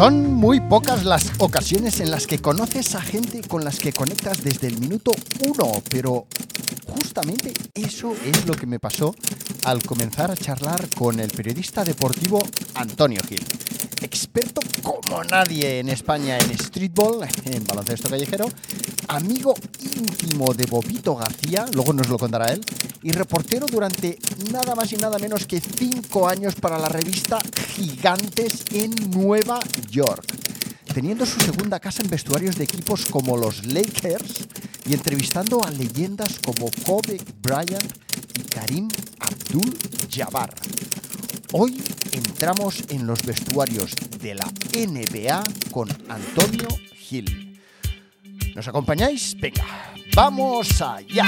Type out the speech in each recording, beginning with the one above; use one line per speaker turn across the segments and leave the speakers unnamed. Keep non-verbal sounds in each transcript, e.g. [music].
Son muy pocas las ocasiones en las que conoces a gente con las que conectas desde el minuto uno, pero justamente eso es lo que me pasó al comenzar a charlar con el periodista deportivo Antonio Gil. Experto como nadie en España en streetball, en baloncesto callejero, amigo íntimo de Bobito García, luego nos lo contará él, y reportero durante nada más y nada menos que cinco años para la revista Gigantes en Nueva York, teniendo su segunda casa en vestuarios de equipos como los Lakers y entrevistando a leyendas como Kobe Bryant y Karim Abdul-Jabbar. Hoy entramos en los vestuarios de la NBA con Antonio Gil. ¿Nos acompañáis? Venga, vamos allá.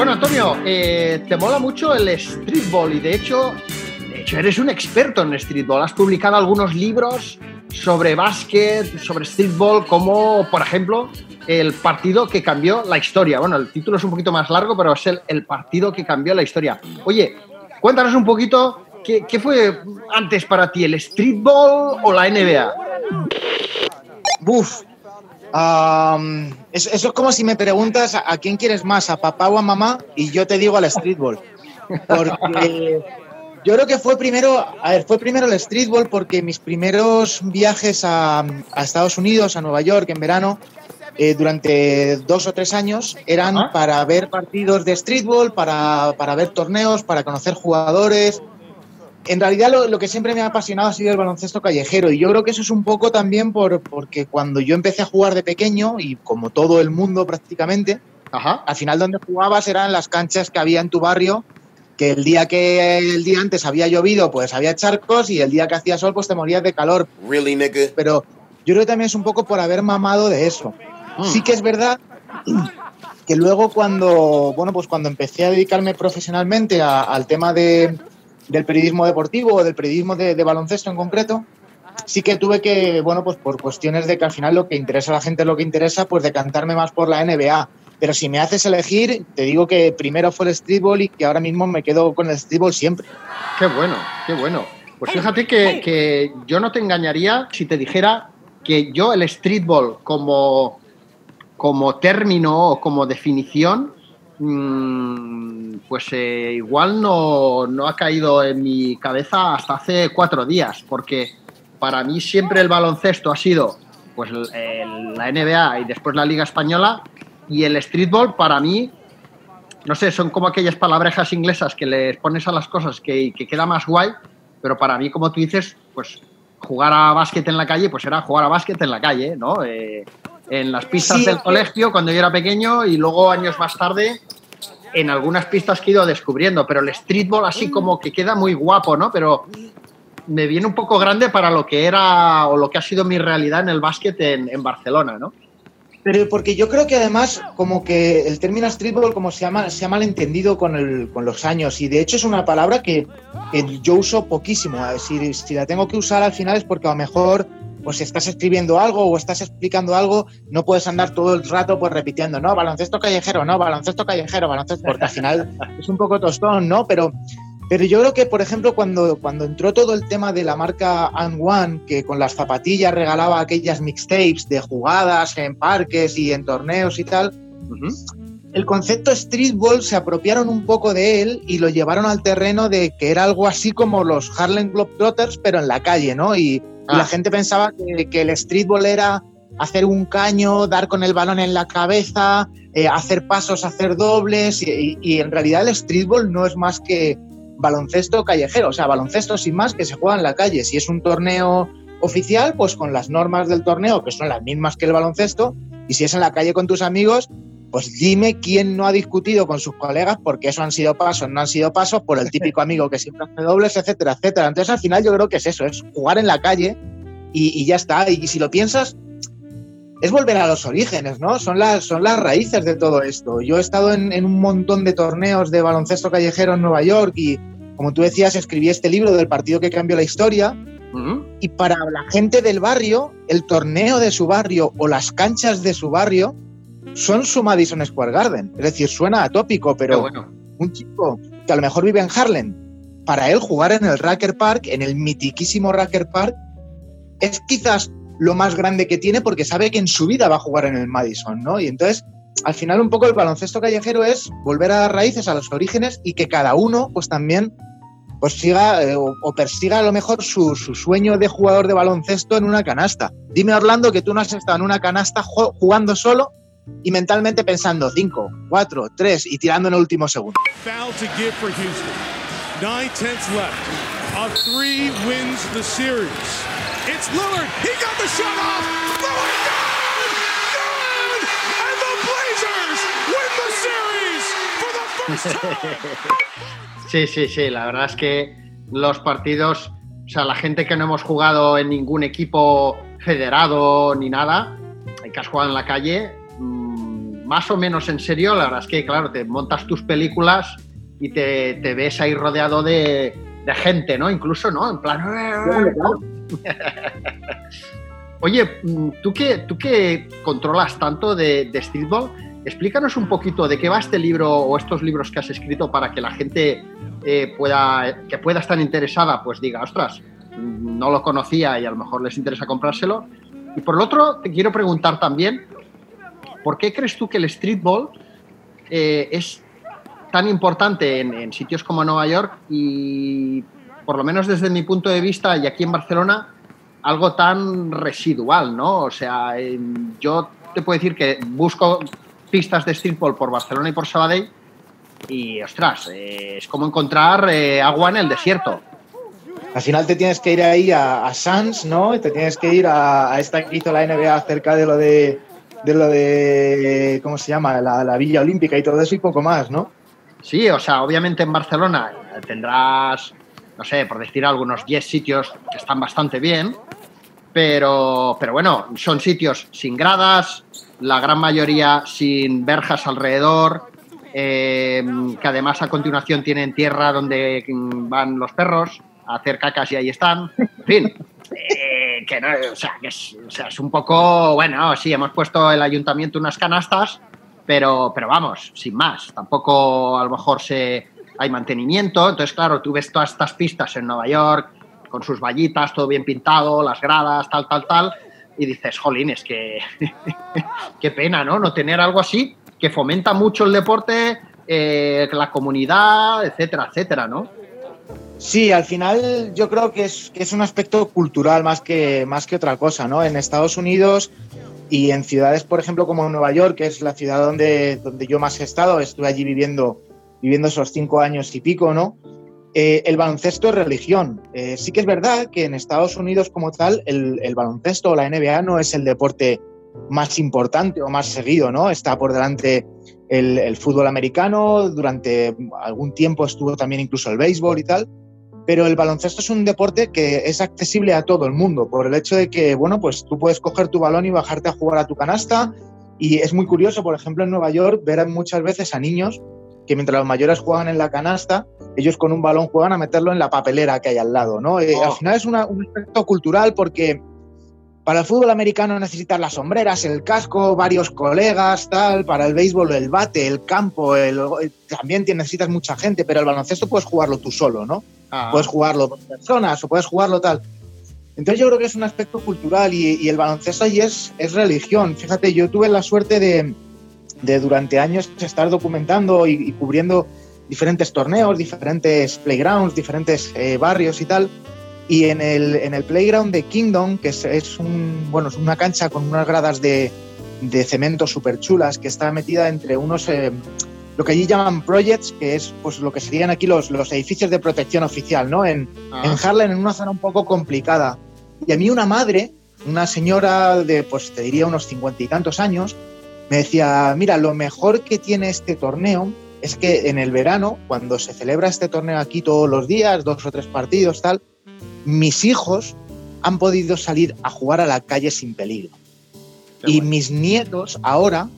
Bueno, Antonio, eh, te mola mucho el streetball y de hecho, de hecho eres un experto en streetball. Has publicado algunos libros sobre básquet, sobre streetball, como por ejemplo el partido que cambió la historia. Bueno, el título es un poquito más largo, pero es el, el partido que cambió la historia. Oye, cuéntanos un poquito qué, qué fue antes para ti, el streetball o la NBA.
Buf. Um, eso, eso, es como si me preguntas a, a, quién quieres más, a papá o a mamá, y yo te digo al streetball. Porque yo creo que fue primero, a ver, fue primero el streetball porque mis primeros viajes a, a Estados Unidos, a Nueva York en verano, eh, durante dos o tres años eran ¿Ah? para ver partidos de streetball, para, para, ver torneos, para conocer jugadores. En realidad lo, lo, que siempre me ha apasionado ha sido el baloncesto callejero y yo creo que eso es un poco también por, porque cuando yo empecé a jugar de pequeño y como todo el mundo prácticamente, Ajá. al final donde jugabas eran las canchas que había en tu barrio que el día que el día antes había llovido, pues había charcos y el día que hacía sol, pues te morías de calor.
Really, nigga?
Pero yo creo que también es un poco por haber mamado de eso. Mm. Sí que es verdad que luego cuando, bueno, pues cuando empecé a dedicarme profesionalmente a, al tema de, del periodismo deportivo o del periodismo de, baloncesto en concreto, sí que tuve que, bueno, pues por cuestiones de que al final lo que interesa a la gente es lo que interesa, pues decantarme más por la NBA. Pero si me haces elegir, te digo que primero fue el streetball y que ahora mismo me quedo con el streetball siempre.
Qué bueno, qué bueno. Pues fíjate que, que yo no te engañaría si te dijera que yo el streetball como, como término o como definición, pues eh, igual no, no ha caído en mi cabeza hasta hace cuatro días, porque para mí siempre el baloncesto ha sido pues la NBA y después la Liga Española y el streetball para mí, no sé, son como aquellas palabrejas inglesas que les pones a las cosas que, que queda más guay, pero para mí, como tú dices, pues jugar a básquet en la calle, pues era jugar a básquet en la calle, ¿no? Eh, en las pistas sí, del colegio cuando yo era pequeño y luego años más tarde en algunas pistas que he ido descubriendo, pero el streetball así como que queda muy guapo, ¿no? Pero me viene un poco grande para lo que era o lo que ha sido mi realidad en el básquet en, en Barcelona, ¿no?
Pero porque yo creo que además como que el término streetball como se, llama, se ha malentendido con, el, con los años y de hecho es una palabra que, que yo uso poquísimo. Si, si, la tengo que usar al final es porque a lo mejor pues si estás escribiendo algo o estás explicando algo, no puedes andar todo el rato pues repitiendo, no, baloncesto callejero, no, baloncesto callejero, baloncesto, porque al final es un poco tostón, ¿no? Pero pero yo creo que, por ejemplo, cuando, cuando entró todo el tema de la marca And One, que con las zapatillas regalaba aquellas mixtapes de jugadas en parques y en torneos y tal, uh -huh. el concepto streetball se apropiaron un poco de él y lo llevaron al terreno de que era algo así como los Harlem Globetrotters, pero en la calle, ¿no? Y, ah. la gente pensaba que, el streetball era hacer un caño, dar con el balón en la cabeza, eh, hacer pasos, hacer dobles, y, y, y en realidad el streetball no es más que baloncesto callejero, o sea, baloncesto sin más que se juega en la calle. Si es un torneo oficial, pues con las normas del torneo, que son las mismas que el baloncesto, y si es en la calle con tus amigos, pues dime quién no ha discutido con sus colegas porque eso han sido pasos, no han sido pasos, por el [laughs] típico amigo que siempre hace dobles, etcétera, etcétera. Entonces al final yo creo que es eso, es jugar en la calle y, ya está. Y, si lo piensas, es volver a los orígenes, ¿no? Son las, son las raíces de todo esto. Yo he estado en, en un montón de torneos de baloncesto callejero en Nueva York y, como tú decías, escribí este libro del partido que cambió la historia. Y para la gente del barrio, el torneo de su barrio o las canchas de su barrio son su Madison Square Garden. Es decir, suena atópico, pero un chico que a lo mejor vive en Harlem, para él jugar en el Racker Park, en el mitiquísimo Racker Park, es quizás lo más grande que tiene porque sabe que en su vida va a jugar en el Madison, ¿no? Y entonces, al final, un poco el baloncesto callejero es volver a las raíces, a los orígenes y que cada uno, pues también, pues siga eh, o, persiga a lo mejor su, su, sueño de jugador de baloncesto en una canasta. Dime, Orlando, que tú no has estado en una canasta jugando solo y mentalmente pensando 5, 4, 3 y tirando en el último segundo. Foul to give for Houston. Nine tenths left. A three wins the series. It's Lillard. He got the shot off. Lillard good! Good! And the Blazers win the series for the first [laughs] time. Sí, sí, sí. La verdad es que los partidos, o sea, la gente que no hemos jugado en ningún equipo federado ni nada, que has jugado en la calle, más o menos en serio, la verdad es que, claro, te montas tus películas y te, ves ahí rodeado de, gente, ¿no? Incluso, ¿no? En plan... [laughs] Oye, ¿tú que, tú que controlas tanto de, de streetball, explícanos un poquito de qué va este libro o estos libros que has escrito para que la gente eh, pueda, que pueda estar interesada, pues diga, ostras, no lo conocía y a lo mejor les interesa comprárselo. Y por el otro, te quiero preguntar también, ¿Por qué crees tú que el streetball eh, es tan importante en, sitios como Nueva York y, por lo menos desde mi punto de vista y aquí en Barcelona, algo tan residual, ¿no? O sea, yo te puedo decir que busco pistas de streetball por Barcelona y por Sabadell y, ostras, eh, es como encontrar eh, agua en el desierto. Al final te tienes que ir ahí a, a ¿no? Y te tienes que ir a, a esta que hizo la NBA acerca de lo de de lo de, ¿cómo se llama? La, Villa Olímpica y todo eso y poco más, ¿no?
Sí, o sea, obviamente en Barcelona tendrás, no sé, por decir algunos 10 sitios que están bastante bien, pero, pero bueno, son sitios sin gradas, la gran mayoría sin verjas alrededor, eh, que además a continuación tienen tierra donde van los perros a hacer cacas y ahí están. En fin, eh, que no, o sea, que es, o sea, es un poco, bueno, sí, hemos puesto el ayuntamiento unas canastas, pero, pero vamos, sin más. Tampoco a lo mejor se, hay mantenimiento. Entonces, claro, tú ves todas estas pistas en Nueva York con sus vallitas, todo bien pintado, las gradas, tal, tal, tal, y dices, jolín, es que [laughs] qué pena, ¿no? No tener algo así que fomenta mucho el deporte, eh, la comunidad, etcétera, etcétera, ¿no?
Sí, al final yo creo que es, un aspecto cultural más que, otra cosa, ¿no? En Estados Unidos y en ciudades, por ejemplo, como Nueva York, que es la ciudad donde, yo más he estado, estuve allí viviendo, esos cinco años y pico, ¿no? Eh, el baloncesto es religión. Eh, sí que es verdad que en Estados Unidos como tal, el, el, baloncesto o la NBA no es el deporte más importante o más seguido, ¿no? Está por delante el, el fútbol americano, durante algún tiempo estuvo también incluso el béisbol y tal, pero el baloncesto es un deporte que es accesible a todo el mundo por el hecho de que, bueno, pues tú puedes coger tu balón y bajarte a jugar a tu canasta y es muy curioso, por ejemplo, en Nueva York ver muchas veces a niños que mientras los mayores juegan en la canasta, ellos con un balón juegan a meterlo en la papelera que hay al lado, ¿no? Eh, al oh. final es un aspecto cultural porque para el fútbol americano necesitas las sombreras, el casco, varios colegas, tal. Para el béisbol, el bate, el campo, también necesitas mucha gente, pero el baloncesto puedes jugarlo tú solo, ¿no? Ah. Puedes jugarlo con personas o puedes jugarlo tal. Entonces yo creo que es un aspecto cultural y, el baloncesto allí es, es, religión. Fíjate, yo tuve la suerte de, de durante años estar documentando y, cubriendo diferentes torneos, diferentes playgrounds, diferentes eh, barrios y tal. Y en el, en el playground de Kingdom, que es, es, un, bueno, es una cancha con unas gradas de, de cemento súper chulas, que está metida entre unos... Eh, lo que allí llaman projects, que es pues lo que serían aquí los, los edificios de protección oficial, ¿no? En, ah. en Harlem, en una zona un poco complicada. Y a mí una madre, una señora de, pues te diría unos cincuenta y tantos años, me decía, mira, lo mejor que tiene este torneo es que en el verano, cuando se celebra este torneo aquí todos los días, dos o tres partidos, tal, mis hijos han podido salir a jugar a la calle sin peligro. y mis nietos ahora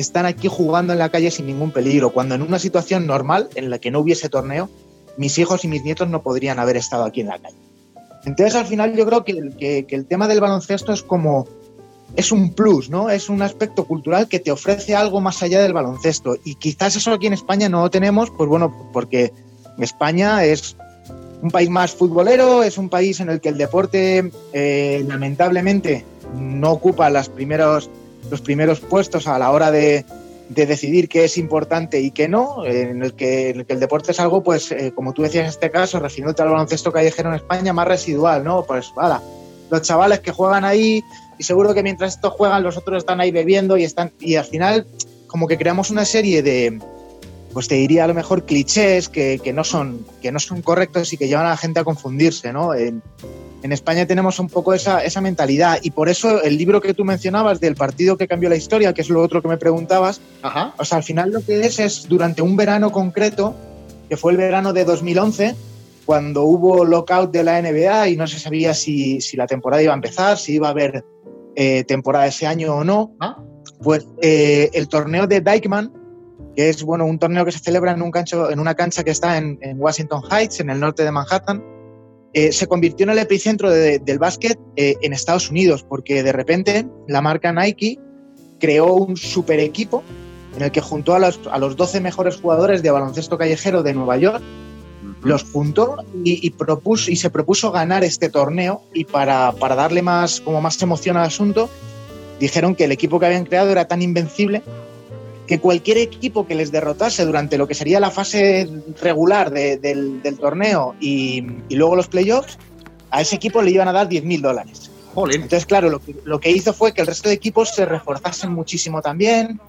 están aquí jugando en la calle sin ningún peligro, cuando en una situación normal en la que no hubiese torneo, mis hijos y mis nietos no podrían haber estado aquí en la calle. Entonces, al final, yo creo que, el tema del baloncesto es como. Es un plus, ¿no? Es un aspecto cultural que te ofrece algo más allá del baloncesto. Y quizás eso aquí en España no lo tenemos, pues bueno, porque España es un país más futbolero, es un país en el que el deporte, eh, lamentablemente, no ocupa las primeros, los primeros puestos a la hora de, de decidir qué es importante y qué no, en el que, el, deporte es algo, pues, eh, como tú decías en este caso, refiriéndote al baloncesto callejero en España, más residual, ¿no? Pues, vale, los chavales que juegan ahí y seguro que mientras estos juegan, los otros están ahí bebiendo y están, y al final, como que creamos una serie de, pues te diría a lo mejor clichés que, que no, son, que no son correctos y que llevan a la gente a confundirse, ¿no? En, en España tenemos un poco esa, esa, mentalidad y por eso el libro que tú mencionabas del partido que cambió la historia, que es lo otro que me preguntabas, o sea, al final lo que es es durante un verano concreto, que fue el verano de 2011, cuando hubo lockout de la NBA y no se sabía si, si la temporada iba a empezar, si iba a haber eh, temporada ese año o no, ¿Ah? pues eh, el torneo de Dykeman, que es bueno un torneo que se celebra en, un cancho, en una cancha que está en, en Washington Heights, en el norte de Manhattan, eh, se convirtió en el epicentro del básquet eh, en Estados Unidos, porque de repente la marca Nike creó un super equipo en el que juntó a los, a los 12 mejores jugadores de baloncesto callejero de Nueva York, los juntó y, propuso, y se propuso ganar este torneo y para, para darle más, como más emoción al asunto, dijeron que el equipo que habían creado era tan invencible que cualquier equipo que les derrotase durante lo que sería la fase regular del, torneo y, luego los playoffs, a ese equipo le iban a dar 10.000 dólares. Entonces, claro, lo que, hizo fue que el resto de equipos se reforzasen muchísimo también.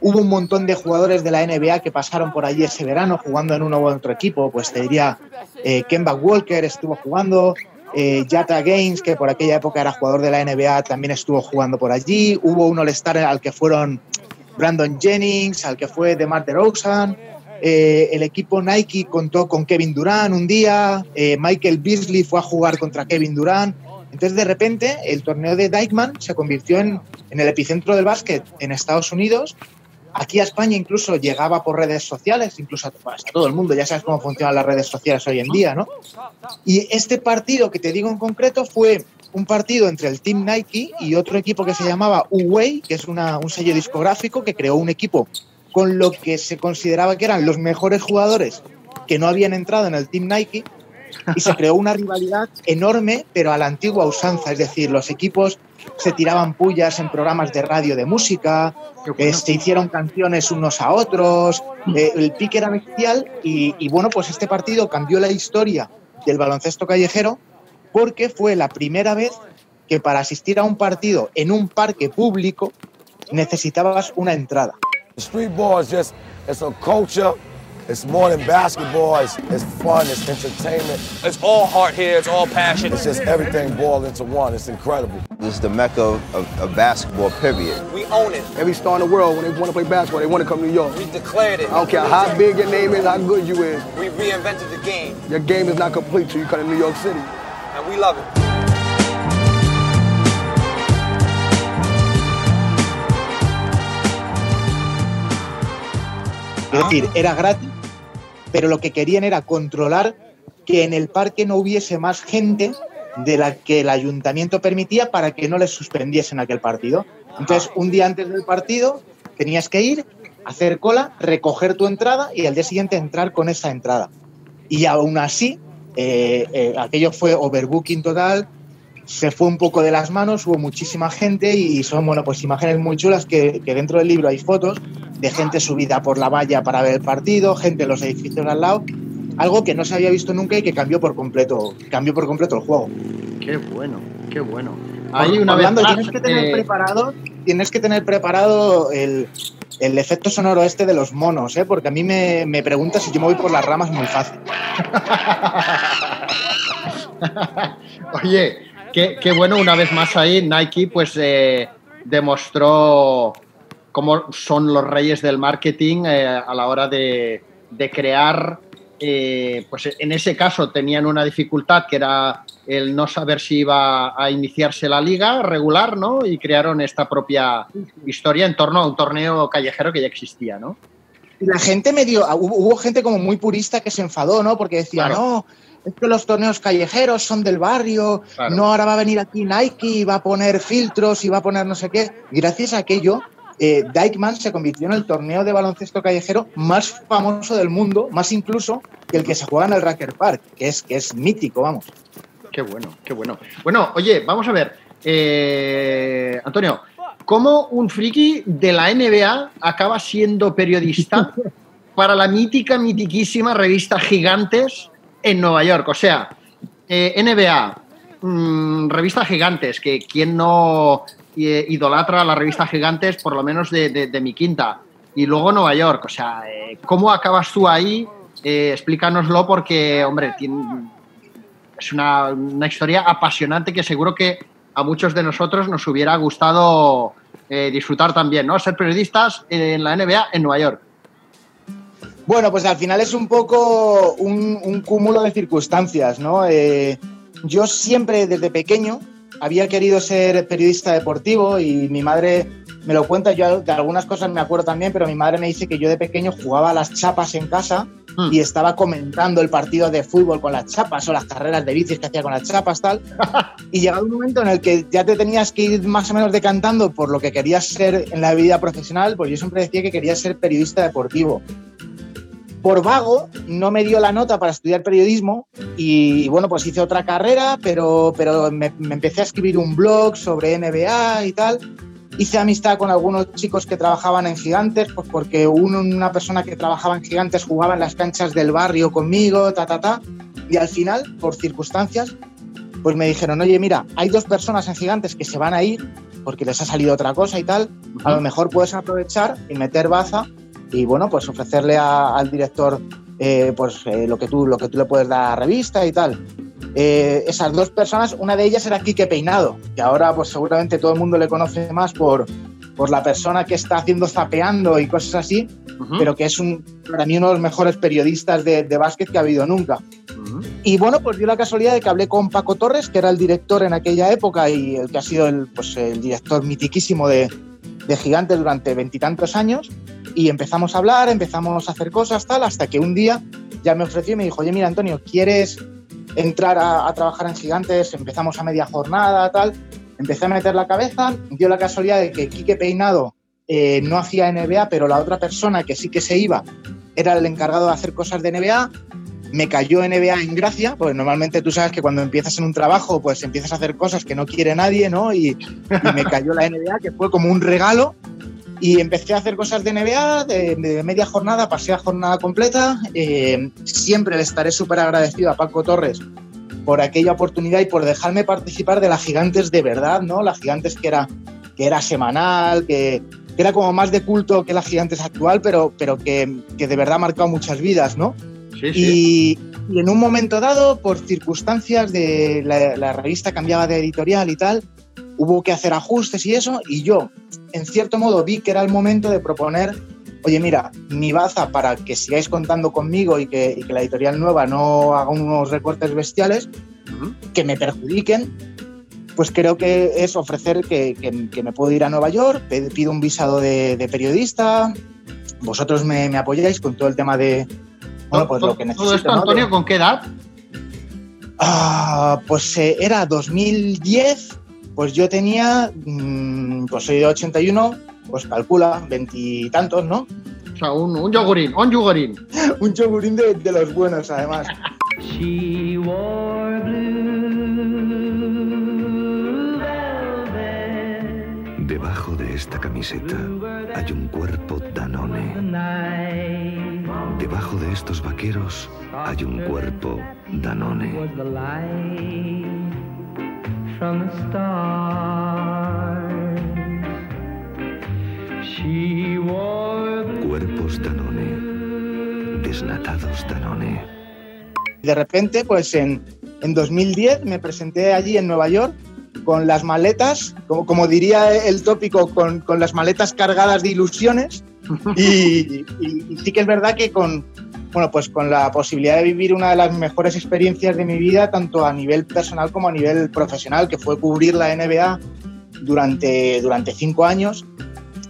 Hubo un montón de jugadores de la NBA que pasaron por allí ese verano jugando en uno u otro equipo. Pues te diría, eh, Kemba Walker estuvo jugando, eh, Jata Gaines, que por aquella época era jugador de la NBA, también estuvo jugando por allí. Hubo un All-Star al que fueron Brandon Jennings, al que fue DeMar DeRozan. Eh, el equipo Nike contó con Kevin Durant un día, eh, Michael Beasley fue a jugar contra Kevin Durant. Entonces, de repente, el torneo de Dykeman se convirtió en, el epicentro del básquet en Estados Unidos. Aquí a España incluso llegaba por redes sociales, incluso a, todo el mundo, ya sabes cómo funcionan las redes sociales hoy en día, ¿no? Y este partido que te digo en concreto fue un partido entre el Team Nike y otro equipo que se llamaba Uway, que es un sello discográfico que creó un equipo con lo que se consideraba que eran los mejores jugadores que no habían entrado en el Team Nike y se creó una rivalidad enorme, pero a la antigua usanza, es decir, los equipos se tiraban pullas en programas de radio de música, eh, se hicieron canciones unos a otros, eh, el pique era bestial y, y bueno, pues este partido cambió la historia del baloncesto callejero porque fue la primera vez que para asistir a un partido en un parque público necesitabas una entrada.
The street ball is just it's a culture. It's more than basketball. It's, it's fun. It's entertainment.
It's all heart here. It's all passion.
It's just everything boiled into one. It's incredible.
This is the mecca of, of, basketball. Period.
We own it.
Every star in the world, when they want to play basketball, they want to come to New York.
We declared it.
I don't care how big your name is, how good you is.
We reinvented the game.
Your game is not complete till you come to New York City.
We love it.
Es decir, era gratis, pero lo que querían era controlar que en el parque no hubiese más gente de la que el ayuntamiento permitía para que no les suspendiesen aquel partido. Entonces, un día antes del partido tenías que ir, hacer cola, recoger tu entrada y al día siguiente entrar con esa entrada. Y aún así, eh, eh, aquello fue overbooking total, se fue un poco de las manos, hubo muchísima gente y son, bueno, pues imágenes muy chulas que, dentro del libro hay fotos de gente subida por la valla para ver el partido, gente en los edificios al lado, algo que no se había visto nunca y que cambió por completo, cambió por completo el juego.
Qué bueno, qué bueno.
Hay una tienes que tener preparado, tienes que tener preparado el, el efecto sonoro este de los monos, ¿eh? porque a mí me, me pregunta si yo me voy por las ramas muy fácil. [laughs]
Oye, qué, qué bueno, una vez más ahí Nike pues eh, demostró cómo son los reyes del marketing eh, a la hora de, de crear, eh, pues en ese caso tenían una dificultad que era el no saber si iba a iniciarse la liga regular, ¿no? Y crearon esta propia historia en torno a un torneo callejero que ya existía, ¿no?
Y la gente medio, hubo, hubo gente como muy purista que se enfadó, ¿no? Porque decía,
Claro.
no, es que los torneos callejeros son del barrio,
Claro.
no, ahora va a venir aquí Nike y va a poner filtros y va a poner no sé qué. Y gracias a aquello, eh, Dykeman se convirtió en el torneo de baloncesto callejero más famoso del mundo, más incluso que el que se juega en el Racker Park, que es, que es mítico, vamos.
Qué bueno, qué bueno. Bueno, oye, vamos a ver. eh, Antonio, ¿cómo un friki de la NBA acaba siendo periodista [laughs] para la mítica, mitiquísima revista Gigantes en Nueva York? O sea, eh, NBA, mm, revista Gigantes, que quien no eh, idolatra la revista Gigantes, por lo menos de, de- mi quinta, y luego Nueva York. O sea, eh, ¿cómo acabas tú ahí? Eh, explícanoslo porque, hombre, es una, una historia apasionante que seguro que a muchos de nosotros nos hubiera gustado disfrutar también, ¿no? Ser periodistas en la NBA en Nueva York.
Bueno, pues al final es un poco un, cúmulo de circunstancias, ¿no? Yo siempre desde pequeño había querido ser periodista deportivo y mi madre me lo cuenta, yo de algunas cosas me acuerdo también, pero mi madre me dice que yo de pequeño jugaba a las chapas en casa
Hmm.
y estaba comentando el partido de fútbol con las chapas o las carreras de bicis que hacía con las chapas, tal. [laughs] y llegaba un momento en el que ya te tenías que ir más o menos decantando por lo que querías ser en la vida profesional, pues yo siempre decía que quería ser periodista deportivo por vago no me dio la nota para estudiar periodismo y, bueno, pues hice otra carrera, pero, pero me, me empecé a escribir un blog sobre NBA y tal. Hice amistad con algunos chicos que trabajaban en Gigantes, pues porque uno, una persona que trabajaba en Gigantes jugaba en las canchas del barrio conmigo, ta, ta, ta. Y al final, por circunstancias, pues me dijeron, oye, mira, hay dos personas en Gigantes que se van a ir porque les ha salido otra cosa y tal. A lo mejor puedes aprovechar y meter baza y bueno, pues ofrecerle a- al director eh, pues eh, lo que tú lo que tú le puedes dar a la revista y tal. Eh, esas dos personas, una de ellas era Quique Peinado, que ahora pues seguramente todo el mundo le conoce más por, por la persona que está haciendo zapeando y cosas así,
Ujú,
pero que es un, para mí uno de los mejores periodistas de, de básquet que ha habido nunca. Y bueno, pues dio la casualidad de que hablé con Paco Torres, que era el director en aquella época y el que ha sido el, pues, el director mitiquísimo de, de Gigantes durante veintitantos años. Y empezamos a hablar, empezamos a hacer cosas, tal, hasta que un día ya me ofreció y me dijo, oye, mira, Antonio, ¿quieres entrar a, trabajar en Gigantes? Empezamos a media jornada, tal. Empecé a meter la cabeza, dio la casualidad de que Quique Peinado eh, no hacía NBA, pero la otra persona que sí que se iba era el encargado de hacer cosas de NBA me cayó NBA en gracia, porque normalmente tú sabes que cuando empiezas en un trabajo, pues empiezas a hacer cosas que no quiere nadie, ¿no? Y, y me cayó la NBA, que fue como un regalo. Y empecé a hacer cosas de NBA, de, de media jornada, pasé a jornada completa. Eh, siempre le estaré súper agradecido a Paco Torres por aquella oportunidad y por dejarme participar de la Gigantes de verdad, ¿no? La Gigantes que era, que era semanal, que, que era como más de culto que la Gigantes actual, pero, pero que, que de verdad ha marcado muchas vidas, ¿no?
Sí, sí.
Y, y en un momento dado, por circunstancias de la, la revista cambiaba de editorial y tal, hubo que hacer ajustes y eso, y yo, en cierto modo, vi que era el momento de proponer, oye, mira, mi baza para que sigáis contando conmigo y que, y que la editorial nueva no haga unos recortes bestiales que me perjudiquen, pues creo que es ofrecer que, que- que me puedo ir a Nueva York, pido un visado de, de periodista, vosotros me, me apoyáis con todo el tema de... Bueno, pues
todo,
lo que
todo
necesito.
esto,
¿no? De-
Antonio, ¿con qué edad?
Ah, pues eh, era 2010, pues yo tenía, mm, pues soy de 81, pues calcula, veintitantos, ¿no?
O sea, un, un yogurín, un yogurín. [laughs]
Un chogurín de, de los buenos, además.
She wore blue velvet
Debajo de esta camiseta hay un cuerpo Danone. Debajo de estos vaqueros hay un cuerpo Danone.
From the stars. She wore
Cuerpos Danone. Desnatados Danone.
De repente, pues en, en 2010 me presenté allí en Nueva York con las maletas, como, como diría el tópico, con, con las maletas cargadas de ilusiones. [laughs] Y, y- y sí que es verdad que con, bueno, pues con la posibilidad de vivir una de las mejores experiencias de mi vida, tanto a nivel personal como a nivel profesional, que fue cubrir la NBA durante, durante cinco años.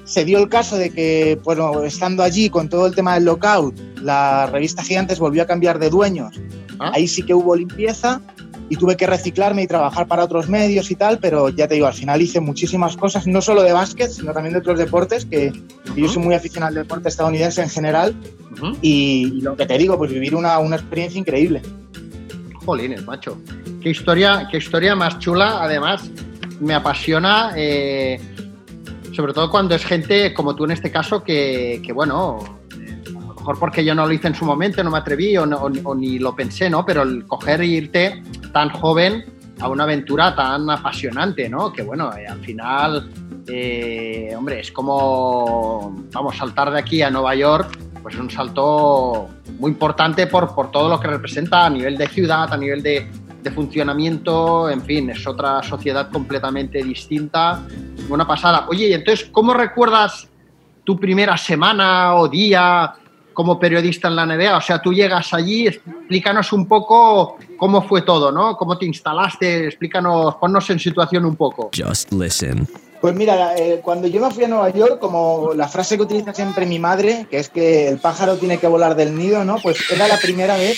Se dio el caso de que, bueno, estando allí con todo el tema del lockout, la revista Gigantes volvió a cambiar de dueños.
Ah.
Ahí sí que hubo limpieza y tuve que reciclarme y trabajar para otros medios y tal, pero ya te digo, al final hice muchísimas cosas, no solo de básquet, sino también de otros deportes, que, yo soy muy aficionado al deporte estadounidense en general, y, y lo que te digo, pues vivir una, una experiencia increíble.
Jolines, macho. Qué historia, qué historia más chula. Además, me apasiona, eh, sobre todo cuando es gente como tú en este caso, que, que, bueno, mejor porque yo no lo hice en su momento, no me atreví o, no- ni lo pensé, ¿no? Pero el coger e irte tan joven a una aventura tan apasionante, ¿no? Que bueno, eh, al final, eh, hombre, es como, vamos, saltar de aquí a Nueva York, pues es un salto muy importante por, por todo lo que representa a nivel de ciudad, a nivel de, de funcionamiento, en fin, es otra sociedad completamente distinta, una pasada. Oye, y entonces, ¿cómo recuerdas tu primera semana o día como periodista en la NBA? O sea, tú llegas allí, explícanos un poco cómo fue todo, ¿no? ¿Cómo te instalaste? Explícanos, ponnos en situación un poco.
Just listen.
Pues mira, eh, cuando yo me fui a Nueva York, como la frase que utiliza siempre mi madre, que es que el pájaro tiene que volar del nido, ¿no? Pues era la primera vez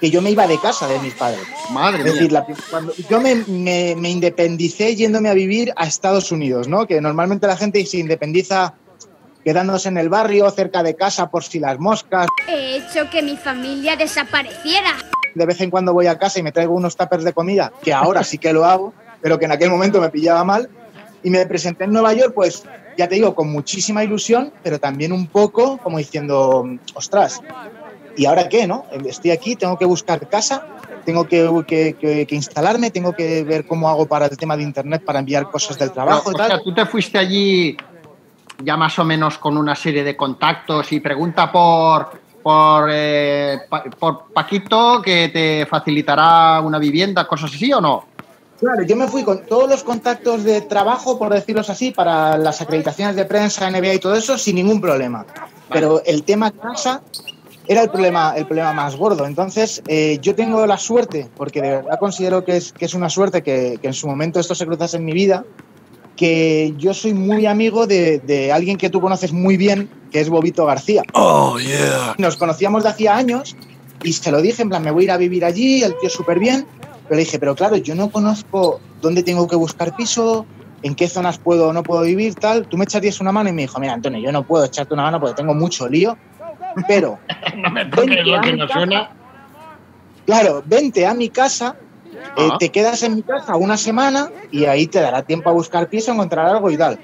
que yo me iba de casa de mis padres.
Madre
Es
mía.
decir, la- cuando yo me, me- me independicé yéndome a vivir a Estados Unidos, ¿no? Que normalmente la gente se independiza quedándose en el barrio, cerca de casa, por si las moscas.
He hecho que mi familia desapareciera.
De vez en cuando voy a casa y me traigo unos tuppers de comida, que ahora sí que lo hago, pero que en aquel momento me pillaba mal. Y me presenté en Nueva York, pues ya te digo, con muchísima ilusión, pero también un poco como diciendo, ostras, ¿y ahora qué, no? Estoy aquí, tengo que buscar casa, tengo que, que- que- que instalarme, tengo que ver cómo hago para el tema de internet para enviar cosas del trabajo
Pero,
y
o
tal.
sea, tú te fuiste allí ya más o menos con una serie de contactos y pregunta por, por, eh, Pa- por Paquito que te facilitará una vivienda, cosas así o no?
Claro, yo me fui con todos los contactos de trabajo, por decirlos así, para las acreditaciones de prensa, NBA y todo eso, sin ningún problema. Pero el tema casa era el problema, el problema más gordo. Entonces, eh, yo tengo la suerte, porque de verdad considero que es, que es una suerte que, que en su momento esto se cruzase en mi vida, que yo soy muy amigo de, de alguien que tú conoces muy bien, que es Bobito García.
Oh, yeah.
Nos conocíamos de hacía años y se lo dije, en plan, me voy a ir a vivir allí, el tío súper bien. Pero le dije, pero claro, yo no conozco dónde tengo que buscar piso, en qué zonas puedo o no puedo vivir, tal. Tú me echarías una mano y me dijo, mira, Antonio, yo no puedo echarte una mano porque tengo mucho lío, pero [laughs]
No me toques lo que no suena.
Claro, vente a mi casa, eh, te quedas en mi casa una semana y ahí te dará tiempo a buscar piso, encontrar algo y tal.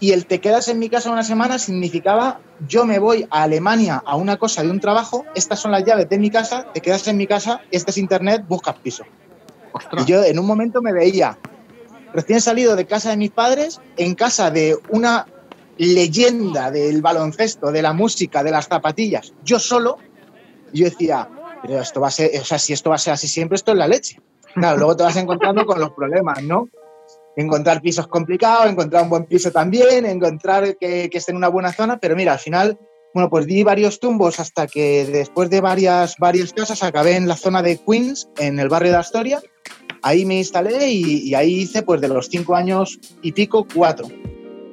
Y el te quedas en mi casa una semana significaba yo me voy a Alemania a una cosa de un trabajo, estas son las llaves de mi casa, te quedas en mi casa, este es internet, buscas piso.
Ostras.
Y yo en un momento me veía recién salido de casa de mis padres, en casa de una leyenda del baloncesto, de la música, de las zapatillas, yo solo, y yo decía, pero esto va a ser, o sea, si esto va a ser así siempre, esto es la leche. Claro, luego te vas encontrando con los problemas, ¿no? Encontrar pisos complicados, encontrar un buen piso también, encontrar que, que esté en una buena zona, pero mira, al final, bueno, pues di varios tumbos hasta que después de varias, varias casas acabé en la zona de Queens, en el barrio de Astoria. Ahí me instalé y, ahí hice, pues de los cinco años y pico, cuatro.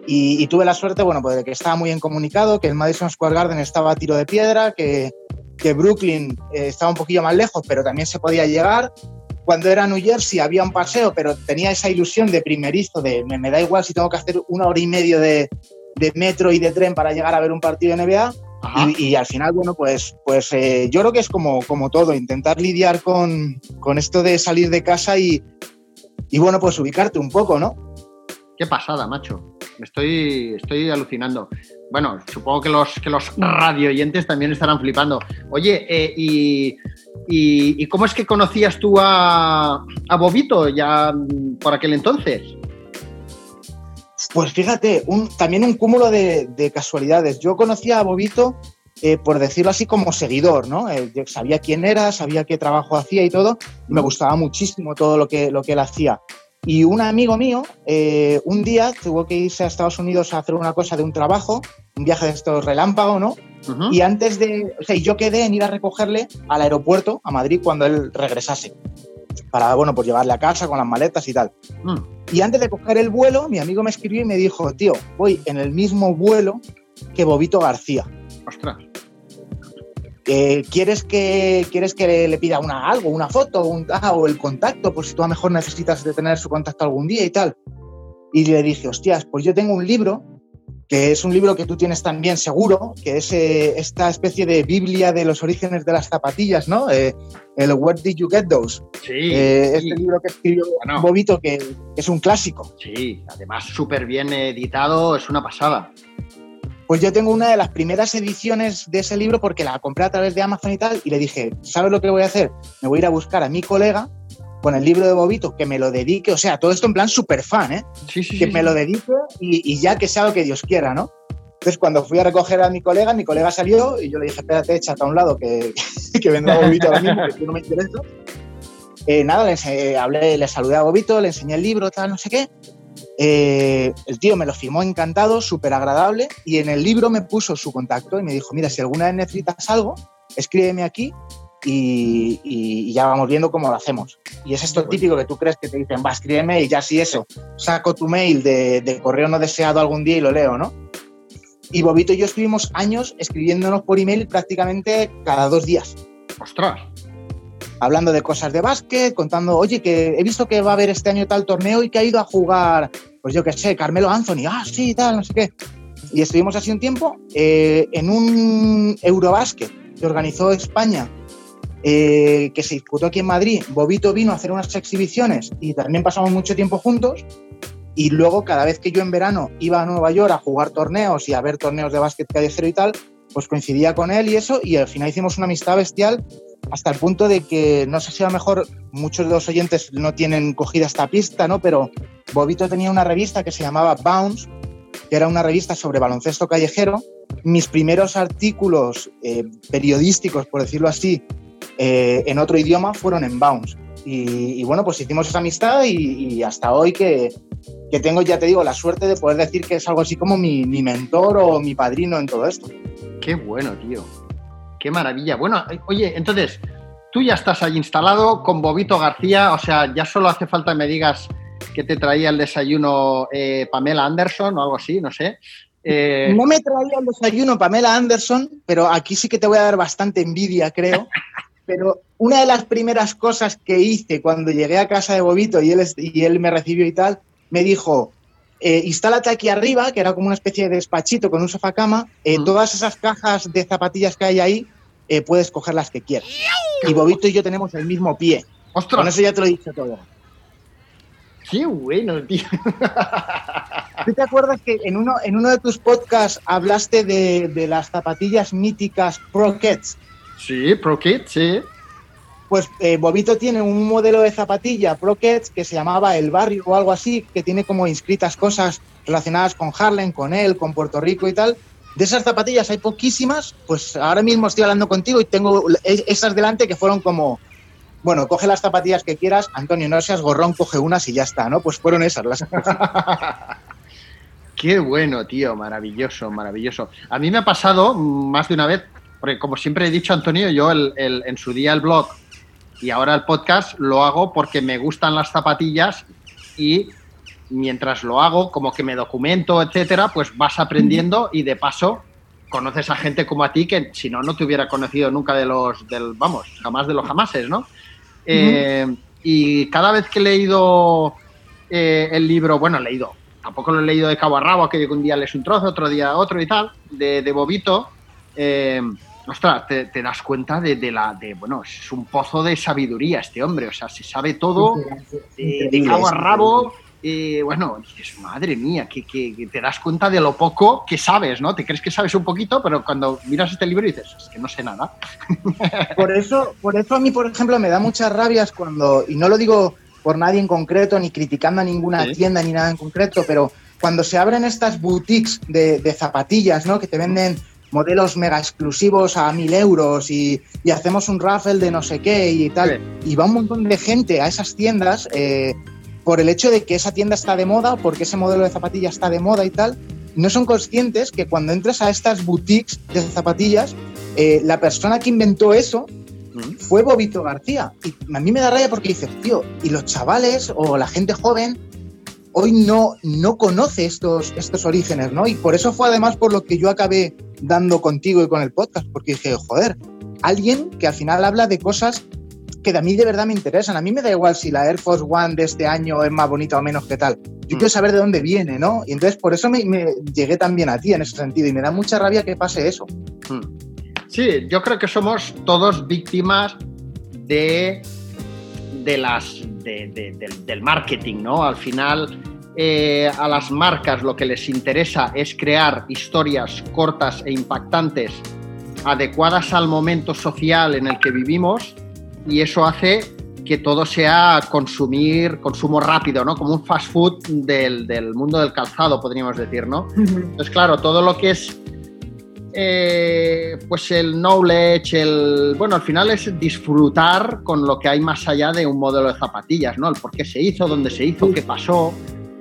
Y, y tuve la suerte, bueno, pues de que estaba muy bien comunicado, que el Madison Square Garden estaba a tiro de piedra, que, que Brooklyn eh, estaba un poquillo más lejos, pero también se podía llegar. Cuando era New Jersey había un paseo, pero tenía esa ilusión de primerizo, de me, me da igual si tengo que hacer una hora y media de, de metro y de tren para llegar a ver un partido de NBA. Y al final, bueno, pues, pues eh, yo creo que es como, como todo, intentar lidiar con, con esto de salir de casa y, y, bueno, pues ubicarte un poco, ¿no?
Qué pasada, macho. Estoy, estoy alucinando. Bueno, supongo que los, que los radio oyentes también estarán flipando. Oye, eh, y, y, cómo es que conocías tú a, a Bobito ya mm, por aquel entonces?
Pues fíjate, también un cúmulo de, de casualidades. Yo conocía a Bobito eh, por decirlo así, como seguidor, ¿no? Eh, yo sabía quién era, sabía qué trabajo hacía y todo, me gustaba muchísimo todo lo que, lo que él hacía. Y un amigo mío, eh, un día tuvo que irse a Estados Unidos a hacer una cosa de un trabajo, un viaje de estos relámpago, ¿no? Y antes de, o sea, yo quedé en ir a recogerle al aeropuerto, a Madrid, cuando él regresase, para, bueno, pues llevarle a casa con las maletas y tal.
Mm.
Y antes de coger el vuelo, mi amigo me escribió y me dijo, tío, voy en el mismo vuelo que Bobito García.
Ostras.
Eh, ¿quieres, que, ¿Quieres que le pida una, algo, una foto un- ah, o el contacto? Por si tú a lo mejor necesitas de tener su contacto algún día y tal. Y le dije, hostias, pues yo tengo un libro, que es un libro que tú tienes también seguro, que es eh, esta especie de Biblia de los orígenes de las zapatillas, ¿no? Eh, el Where Did You Get Those?
Sí,
Eh,
sí,
Este libro que escribió
Bueno.
Bobito, que, que es un clásico.
sí. Además, súper bien editado, es una pasada.
Pues yo tengo una de las primeras ediciones de ese libro porque la compré a través de Amazon y tal, y le dije, ¿sabes lo que voy a hacer? Me voy a ir a buscar a mi colega con el libro de Bobito, que me lo dedique, o sea, todo esto en plan súper fan, ¿eh?
Sí, sí,
Que
sí,
me lo dedique y, y ya que sea lo que Dios quiera, ¿no? Entonces, cuando fui a recoger a mi colega, mi colega salió y yo le dije, espérate, échate a un lado, que, [laughs] que vendrá Bobito ahora mismo, que tú no me interesa. Eh, nada, le, ense- hablé, le saludé a Bobito, le enseñé el libro, tal, no sé qué. Eh, el tío me lo firmó encantado, súper agradable, y en el libro me puso su contacto y me dijo, mira, si alguna vez necesitas algo, escríbeme aquí y, ya vamos viendo cómo lo hacemos. Y es esto típico que tú crees que te dicen, va, escríbeme y ya si eso, saco tu mail de, de correo no deseado algún día y lo leo, ¿no? Y Bobito y yo estuvimos años escribiéndonos por email prácticamente cada dos días
Ostras.
Hablando de cosas de básquet, contando, oye, que he visto que va a haber este año tal torneo y que ha ido a jugar, pues yo qué sé, Carmelo Anthony, ah, sí, tal, no sé qué. Y estuvimos así un tiempo eh, en un Eurobásquet que organizó España, eh, que se disputó aquí en Madrid. Bobito vino a hacer unas exhibiciones y también pasamos mucho tiempo juntos. Y luego, cada vez que yo en verano iba a Nueva York a jugar torneos y a ver torneos de básquet callejero y tal, pues coincidía con él y eso, y al final hicimos una amistad bestial hasta el punto de que, no sé si a mejor muchos de los oyentes no tienen cogida esta pista, ¿no? Pero Bobito tenía una revista que se llamaba Bounce, que era una revista sobre baloncesto callejero. Mis primeros artículos eh, periodísticos, por decirlo así, eh, en otro idioma fueron en Bounce. Y, bueno, pues hicimos esa amistad y, hasta hoy que, tengo, ya te digo, la suerte de poder decir que es algo así como mi mentor o mi padrino en todo esto.
Qué bueno, tío. Qué maravilla. Bueno, eh, oye, entonces, tú ya estás ahí instalado con Bobito García, o sea, ya solo hace falta que me digas que te traía el desayuno eh, Pamela Anderson o algo así, no sé. Eh,
No me traía el desayuno Pamela Anderson, pero aquí sí que te voy a dar bastante envidia, creo. [laughs] Pero una de las primeras cosas que hice cuando llegué a casa de Bobito y él, y él me recibió y tal, me dijo, eh, instálate aquí arriba, que era como una especie de despachito con un sofá cama, eh,
Mm.
todas esas cajas de zapatillas que hay ahí, eh, puedes coger las que quieras. Y Bobito y yo tenemos el mismo pie. Con
¡Ostras!
eso ya te lo he dicho todo.
¡Qué bueno, tío! [laughs]
¿Tú te acuerdas que en uno, en uno de tus podcasts hablaste de, de las zapatillas míticas Pro Kets?
Sí, Pro Kid, sí.
Pues eh, Bobito tiene un modelo de zapatilla Pro Kets que se llamaba El Barrio o algo así, que tiene como inscritas cosas relacionadas con Harlem, con él, con Puerto Rico y tal. De esas zapatillas hay poquísimas, pues ahora mismo estoy hablando contigo y tengo e- esas delante que fueron como, bueno, coge las zapatillas que quieras, Antonio, no seas gorrón, coge unas y ya está, ¿no? Pues fueron esas las. [laughs]
Qué bueno, tío, maravilloso, maravilloso. A mí me ha pasado mm, más de una vez, porque como siempre he dicho, Antonio, yo el- el- en su día el blog y ahora el podcast lo hago porque me gustan las zapatillas y mientras lo hago, como que me documento, etcétera, pues vas aprendiendo y de paso conoces a gente como a ti que si no, no te hubiera conocido nunca de los, del, vamos, jamás de los jamases, ¿no? Eh, y cada vez que he leído eh, el libro, bueno, he leído, tampoco lo he leído de cabo a rabo, que un día lees un trozo, otro día otro y tal, de, de Bobito, eh, ostras, te, te das cuenta de, de la, de, bueno, es un pozo de sabiduría este hombre, o sea, se sabe todo de, de cabo a rabo. Y bueno, dices, madre mía, que, que- que te das cuenta de lo poco que sabes, ¿no? Te crees que sabes un poquito, pero cuando miras este libro dices, es que no sé nada. [laughs]
Por eso, por eso a mí, por ejemplo, me da muchas rabias cuando, y no lo digo por nadie en concreto, ni criticando a ninguna
Sí.
tienda ni nada en concreto, pero cuando se abren estas boutiques de, de zapatillas, ¿no? Que te venden modelos mega exclusivos a mil euros y, y hacemos un raffle de no sé qué y tal. Y va un montón de gente a esas tiendas eh, por el hecho de que esa tienda está de moda o porque ese modelo de zapatilla está de moda y tal. No son conscientes que cuando entras a estas boutiques de zapatillas, eh, la persona que inventó eso fue Bobito García. Y a mí me da raya porque dices, tío, y los chavales o la gente joven hoy no, no conoce estos, estos orígenes, ¿no? Y por eso fue además por lo que yo acabé dando contigo y con el podcast, porque dije, joder, alguien que al final habla de cosas que a mí de verdad me interesan. A mí me da igual si la Air Force One de este año es más bonita o menos que tal. Yo quiero saber de dónde viene, ¿no? Y entonces por eso me, me llegué también a ti en ese sentido y me da mucha rabia que pase eso.
Sí, yo creo que somos todos víctimas de, de las, de- de- del- del marketing, ¿no? Al final, eh, a las marcas lo que les interesa es crear historias cortas e impactantes, adecuadas al momento social en el que vivimos, y eso hace que todo sea consumir, consumo rápido, ¿no? Como un fast food del, del mundo del calzado, podríamos decir, ¿no? Entonces, claro, todo lo que es eh, pues el knowledge, el bueno, al final es disfrutar con lo que hay más allá de un modelo de zapatillas, ¿no? El por qué se hizo, dónde se hizo, qué pasó.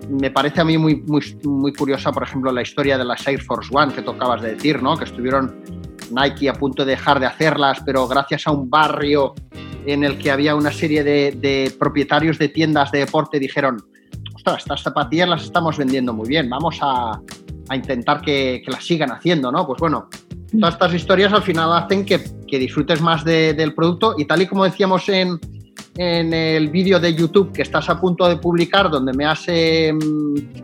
Me parece a mí muy, muy, muy curiosa, por ejemplo, la historia de las Air Force One que tocabas de decir, ¿no? Que estuvieron Nike a punto de dejar de hacerlas, pero gracias a un barrio en el que había una serie de, de propietarios de tiendas de deporte dijeron, ostras, estas zapatillas las estamos vendiendo muy bien, vamos a, a intentar que, que las sigan haciendo, ¿no? Pues bueno, todas estas historias al final hacen que, que disfrutes más de- del producto y tal y como decíamos en, en el vídeo de YouTube que estás a punto de publicar, donde me has eh,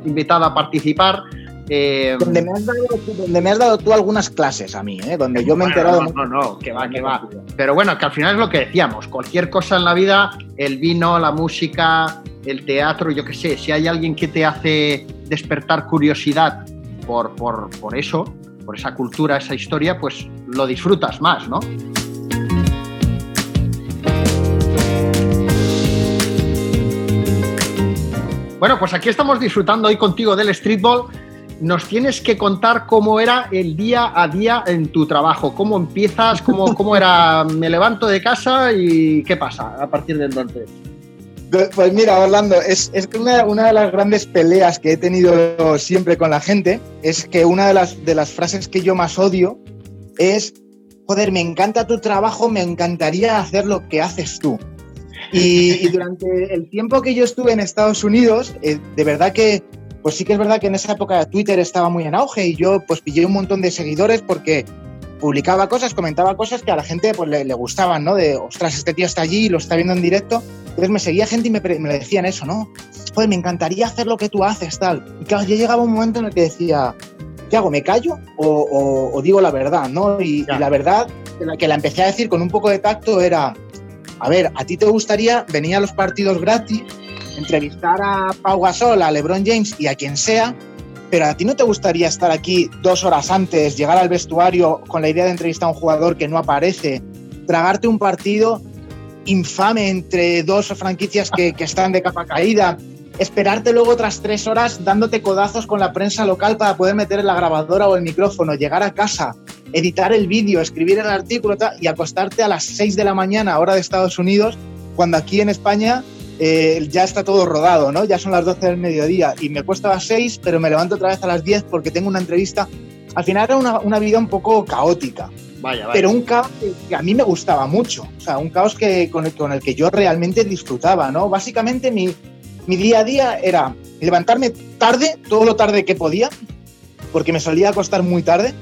invitado a participar. eh,
Donde me, has dado, donde me has dado tú algunas clases a mí, ¿eh? donde yo me he enterado
no, no, no, que va, que va. Pero bueno, que al final es lo que decíamos, cualquier cosa en la vida, el vino, la música, el teatro, yo qué sé, si hay alguien que te hace despertar curiosidad por, por, por eso, por esa cultura, esa historia, pues lo disfrutas más, ¿no? Bueno, pues aquí estamos disfrutando hoy contigo del streetball. Nos tienes que contar cómo era el día a día en tu trabajo, cómo empiezas, cómo, cómo era, [laughs] me levanto de casa y qué pasa a partir de entonces.
Pues mira, Orlando, es, es que una, una de las grandes peleas que he tenido siempre con la gente es que una de las, de las frases que yo más odio es, joder, me encanta tu trabajo, me encantaría hacer lo que haces tú. Y, y [laughs] durante el tiempo que yo estuve en Estados Unidos, eh, de verdad que, pues sí que es verdad que en esa época Twitter estaba muy en auge y yo pues pillé un montón de seguidores porque publicaba cosas, comentaba cosas que a la gente pues le, le gustaban, ¿no? De, ostras, este tío está allí, lo está viendo en directo. Entonces me seguía gente y me, me decían eso, ¿no? Joder, me encantaría hacer lo que tú haces, tal. Y claro, yo llegaba un momento en el que decía, ¿qué hago? ¿Me callo o, o- o digo la verdad, no? Y, y la verdad, que la empecé a decir con un poco de tacto era, a ver, ¿a ti te gustaría venir a los partidos gratis, entrevistar a Pau Gasol, a LeBron James y a quien sea, pero a ti no te gustaría estar aquí dos horas antes, llegar al vestuario con la idea de entrevistar a un jugador que no aparece, tragarte un partido infame entre dos franquicias que, están de capa caída, esperarte luego otras tres horas dándote codazos con la prensa local para poder meter la grabadora o el micrófono, llegar a casa, editar el vídeo, escribir el artículo y acostarte a las 6 de la mañana, hora de Estados Unidos, cuando aquí en España eh, ya está todo rodado, ¿no? Ya son las 12 del mediodía y me cuesta a las 6, pero me levanto otra vez a las 10 porque tengo una entrevista. Al final era una, una vida un poco caótica,
Vaya, vaya.
pero un caos que, a mí me gustaba mucho, o sea, un caos que, con, el, con el que yo realmente disfrutaba, ¿no? Básicamente mi, mi día a día era levantarme tarde, todo lo tarde que podía, porque me solía acostar muy tarde.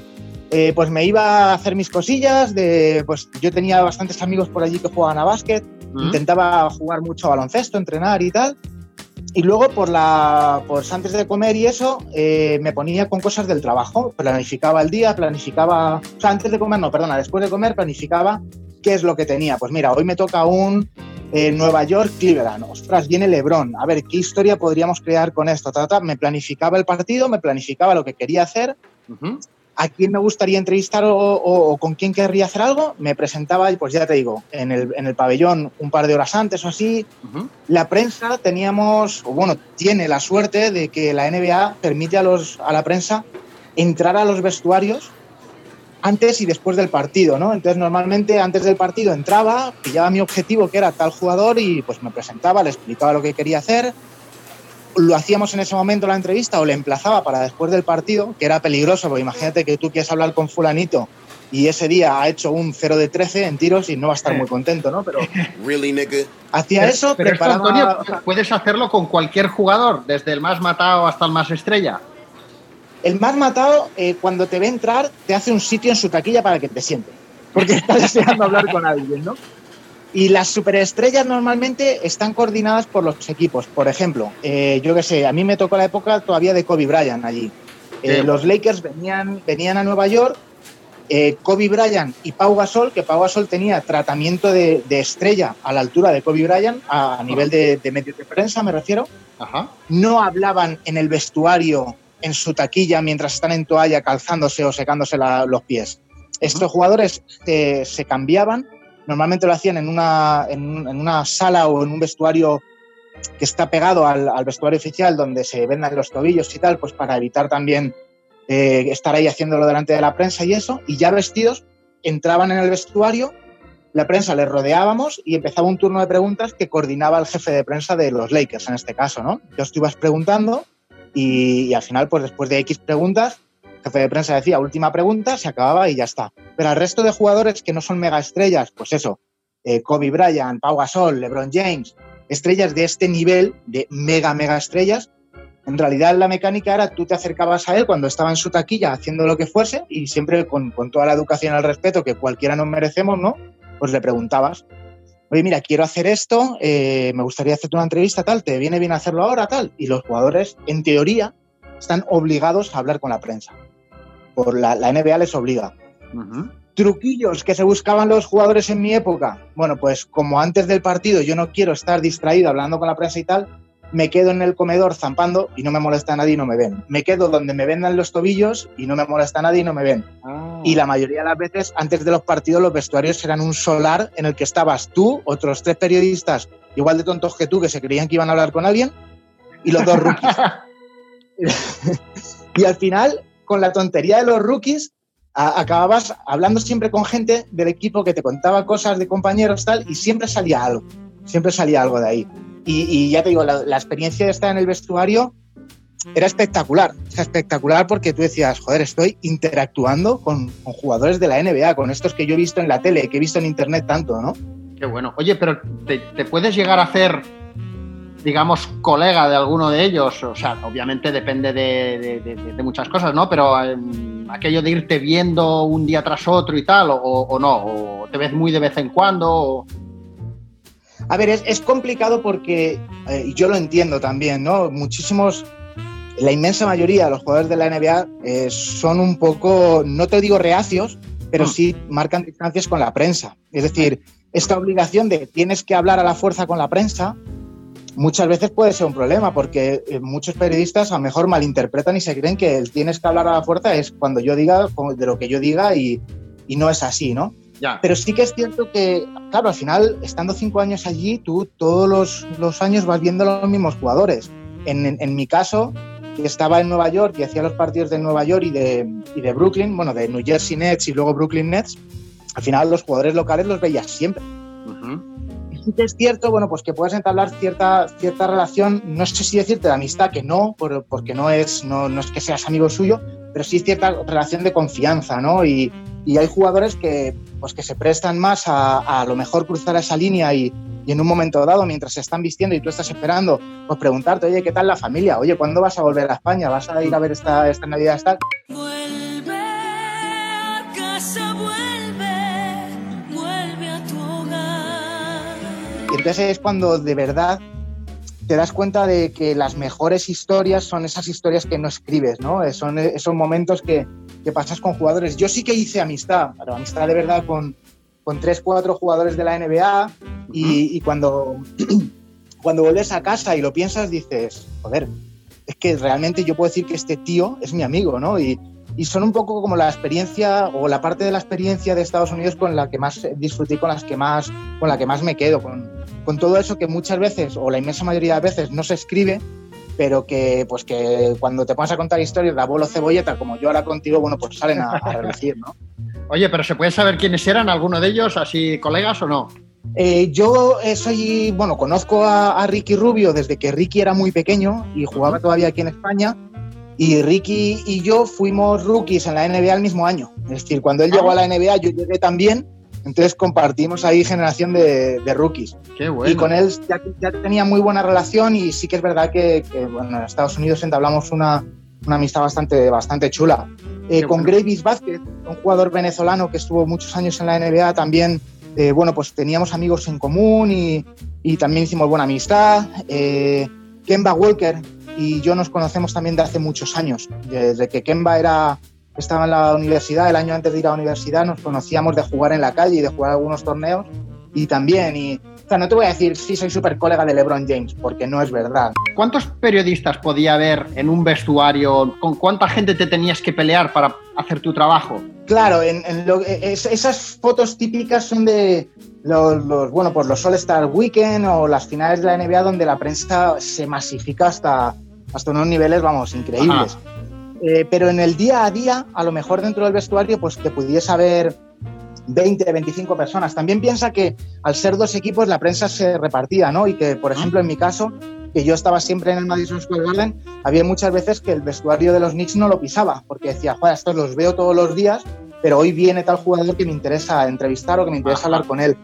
Eh, pues me iba a hacer mis cosillas, de, pues yo tenía bastantes amigos por allí que jugaban a básquet, intentaba jugar mucho baloncesto, entrenar y tal. Y luego, por la, pues antes de comer y eso, eh, me ponía con cosas del trabajo. Planificaba el día, planificaba. O sea, antes de comer, no, perdona, después de comer, planificaba qué es lo que tenía. Pues mira, hoy me toca un eh, Nueva York Cleveland. Ostras, viene LeBron. A ver, ¿qué historia podríamos crear con esto? Ta, ta, ta. Me planificaba el partido, me planificaba lo que quería hacer. ¿A quién me gustaría entrevistar o, o- o con quién querría hacer algo? Me presentaba, y pues ya te digo, en el, en el pabellón un par de horas antes o así. La prensa teníamos, o bueno, tiene la suerte de que la NBA permite a, los, a la prensa entrar a los vestuarios antes y después del partido, ¿no? Entonces normalmente antes del partido entraba, pillaba mi objetivo que era tal jugador y pues me presentaba, le explicaba lo que quería hacer, lo hacíamos en ese momento la entrevista o le emplazaba para después del partido, que era peligroso, porque imagínate que tú quieres hablar con fulanito y ese día ha hecho un 0 de 13 en tiros y no va a estar muy contento, ¿no? Pero [laughs] hacía eso,
pero esto,
preparaba...
Antonio, puedes hacerlo con cualquier jugador, desde el más matado hasta el más estrella.
El más matado, eh, cuando te ve entrar, te hace un sitio en su taquilla para que te siente. Porque está deseando hablar con alguien, ¿no? Y las superestrellas normalmente están coordinadas por los equipos. Por ejemplo, eh, yo qué sé, a mí me tocó la época todavía de Kobe Bryant allí. Eh, los Lakers venían, venían a Nueva York, eh, Kobe Bryant y Pau Gasol, que Pau Gasol tenía tratamiento de, de estrella a la altura de Kobe Bryant, a, a nivel de, de medios de prensa me refiero,
Ajá.
no hablaban en el vestuario, en su taquilla, mientras están en toalla calzándose o secándose la- los pies. Estos jugadores se cambiaban, normalmente lo hacían en una, en, un- en una sala o en un vestuario que está pegado al, al vestuario oficial donde se vendan los tobillos y tal, pues para evitar también eh, estar ahí haciéndolo delante de la prensa y eso, y ya vestidos entraban en el vestuario, la prensa les rodeábamos y empezaba un turno de preguntas que coordinaba el jefe de prensa de los Lakers en este caso, ¿no? Tú ibas preguntando y, y al final, pues después de X preguntas, jefe de prensa decía última pregunta, se acababa y ya está. Pero al resto de jugadores que no son mega estrellas, pues eso, eh, Kobe Bryant, Pau Gasol, LeBron James, estrellas de este nivel, de mega, mega estrellas, en realidad la mecánica era tú te acercabas a él cuando estaba en su taquilla haciendo lo que fuese y siempre con, con toda la educación el respeto que cualquiera nos merecemos, ¿no? Pues le preguntabas, oye, mira, quiero hacer esto, eh, me gustaría hacerte una entrevista, tal, ¿te viene bien hacerlo ahora, tal? Y los jugadores, en teoría, están obligados a hablar con la prensa. Por la, la NBA les obliga. Truquillos que se buscaban los jugadores en mi época. Bueno, pues como antes del partido yo no quiero estar distraído hablando con la prensa y tal, me quedo en el comedor zampando y no me molesta a nadie y no me ven. Me quedo donde me vendan los tobillos y no me molesta a nadie y no me ven. Y la mayoría de las veces, antes de los partidos, los vestuarios eran un solar en el que estabas tú, otros tres periodistas igual de tontos que tú, que se creían que iban a hablar con alguien, y los dos rookies. [laughs] [laughs] y al final, con la tontería de los rookies, acababas hablando siempre con gente del equipo que te contaba cosas de compañeros tal, y siempre salía algo, siempre salía algo de ahí. Y, ya te digo, la, experiencia de estar en el vestuario era espectacular, o sea, espectacular porque tú decías, joder, estoy interactuando con, jugadores de la NBA, con estos que yo he visto en la tele, que he visto en internet tanto, ¿no?
Qué bueno. Oye, pero ¿te, te puedes llegar a hacer, digamos, colega de alguno de ellos? O sea, obviamente depende de, de- de- de muchas cosas, ¿no? Pero em, aquello de irte viendo un día tras otro y tal, o, o no, o te ves muy de vez en cuando. o-
A ver, es, es complicado porque, eh, yo lo entiendo también, ¿no? Muchísimos, la inmensa mayoría de los jugadores de la NBA eh, son un poco, no te digo reacios, pero sí marcan distancias con la prensa. Es decir, esta obligación de tienes que hablar a la fuerza con la prensa, muchas veces puede ser un problema porque eh, muchos periodistas a lo mejor malinterpretan y se creen que el tienes que hablar a la fuerza es cuando yo diga, de lo que yo diga y, y no es así, ¿no?
Ya.
Pero sí que es cierto que, claro, al final, estando cinco años allí, tú todos los, los años vas viendo los mismos jugadores. En, en- en mi caso, que estaba en Nueva York y hacía los partidos de Nueva York y de, y de Brooklyn, bueno, de New Jersey Nets y luego Brooklyn Nets, al final los jugadores locales los veías siempre. Y sí que es cierto, bueno, pues que puedes entablar cierta, cierta relación, no sé si decirte de amistad, que no, por- porque no es, no, no es que seas amigo suyo, pero sí cierta relación de confianza, ¿no? Y, y hay jugadores que, pues que se prestan más a, a lo mejor cruzar esa línea y, y en un momento dado, mientras se están vistiendo y tú estás esperando, pues preguntarte, oye, ¿qué tal la familia? Oye, ¿cuándo vas a volver a España? ¿Vas a ir a ver esta, esta Navidad? Tal?
casa
Y entonces es cuando de verdad te das cuenta de que las mejores historias son esas historias que no escribes, ¿no? Eh, Son esos momentos que, que pasas con jugadores. Yo sí que hice amistad, pero amistad de verdad con, con tres, cuatro jugadores de la NBA y, y cuando, [clears throat] cuando vuelves a casa y lo piensas dices, joder, es que realmente yo puedo decir que este tío es mi amigo, ¿no? Y, y son un poco como la experiencia o la parte de la experiencia de Estados Unidos con la que más disfruté, con las que más, con la que más me quedo, con, con todo eso que muchas veces o la inmensa mayoría de veces no se escribe, pero que pues que cuando te pones a contar historias de abuelo cebolleta como yo ahora contigo, bueno, pues salen a, a relucir, ¿no?
Oye, pero ¿se puede saber quiénes eran alguno de ellos, así colegas o no?
Eh, yo eh, soy, bueno, conozco a, a Ricky Rubio desde que Ricky era muy pequeño y jugaba todavía aquí en España. Y Ricky y yo fuimos rookies en la NBA el mismo año. Es decir, cuando él llegó a la NBA, yo llegué también. Entonces compartimos ahí generación de, de rookies.
Qué bueno.
Y con él ya, ya tenía muy buena relación y sí que es verdad que, que, bueno, en Estados Unidos entablamos una, una amistad bastante, bastante chula. Eh, con
bueno.
Gravis Vázquez, un jugador venezolano que estuvo muchos años en la NBA, también, eh, bueno, pues teníamos amigos en común y, y también hicimos buena amistad. Eh, Kemba Walker y yo nos conocemos también de hace muchos años. Desde que Kemba era, estaba en la universidad, el año antes de ir a la universidad, nos conocíamos de jugar en la calle y de jugar algunos torneos. Y también, y, o sea, no te voy a decir, sí, soy súper colega de LeBron James, porque no es verdad.
¿Cuántos periodistas podía haber en un vestuario? ¿Con cuánta gente te tenías que pelear para hacer tu trabajo?
Claro, en, en lo, es, esas fotos típicas son de los, los, bueno, pues los All-Star Weekend o las finales de la NBA donde la prensa se masifica hasta, hasta unos niveles, vamos, increíbles. Eh, pero en el día a día, a lo mejor dentro del vestuario, pues que pudiese haber 20, 25 personas. También piensa que al ser dos equipos la prensa se repartía, ¿no? Y que, por ejemplo, en mi caso, que yo estaba siempre en el Madison Square Garden, había muchas veces que el vestuario de los Knicks no lo pisaba, porque decía, joder, estos los veo todos los días, pero hoy viene tal jugador que me interesa entrevistar o que me interesa hablar con él.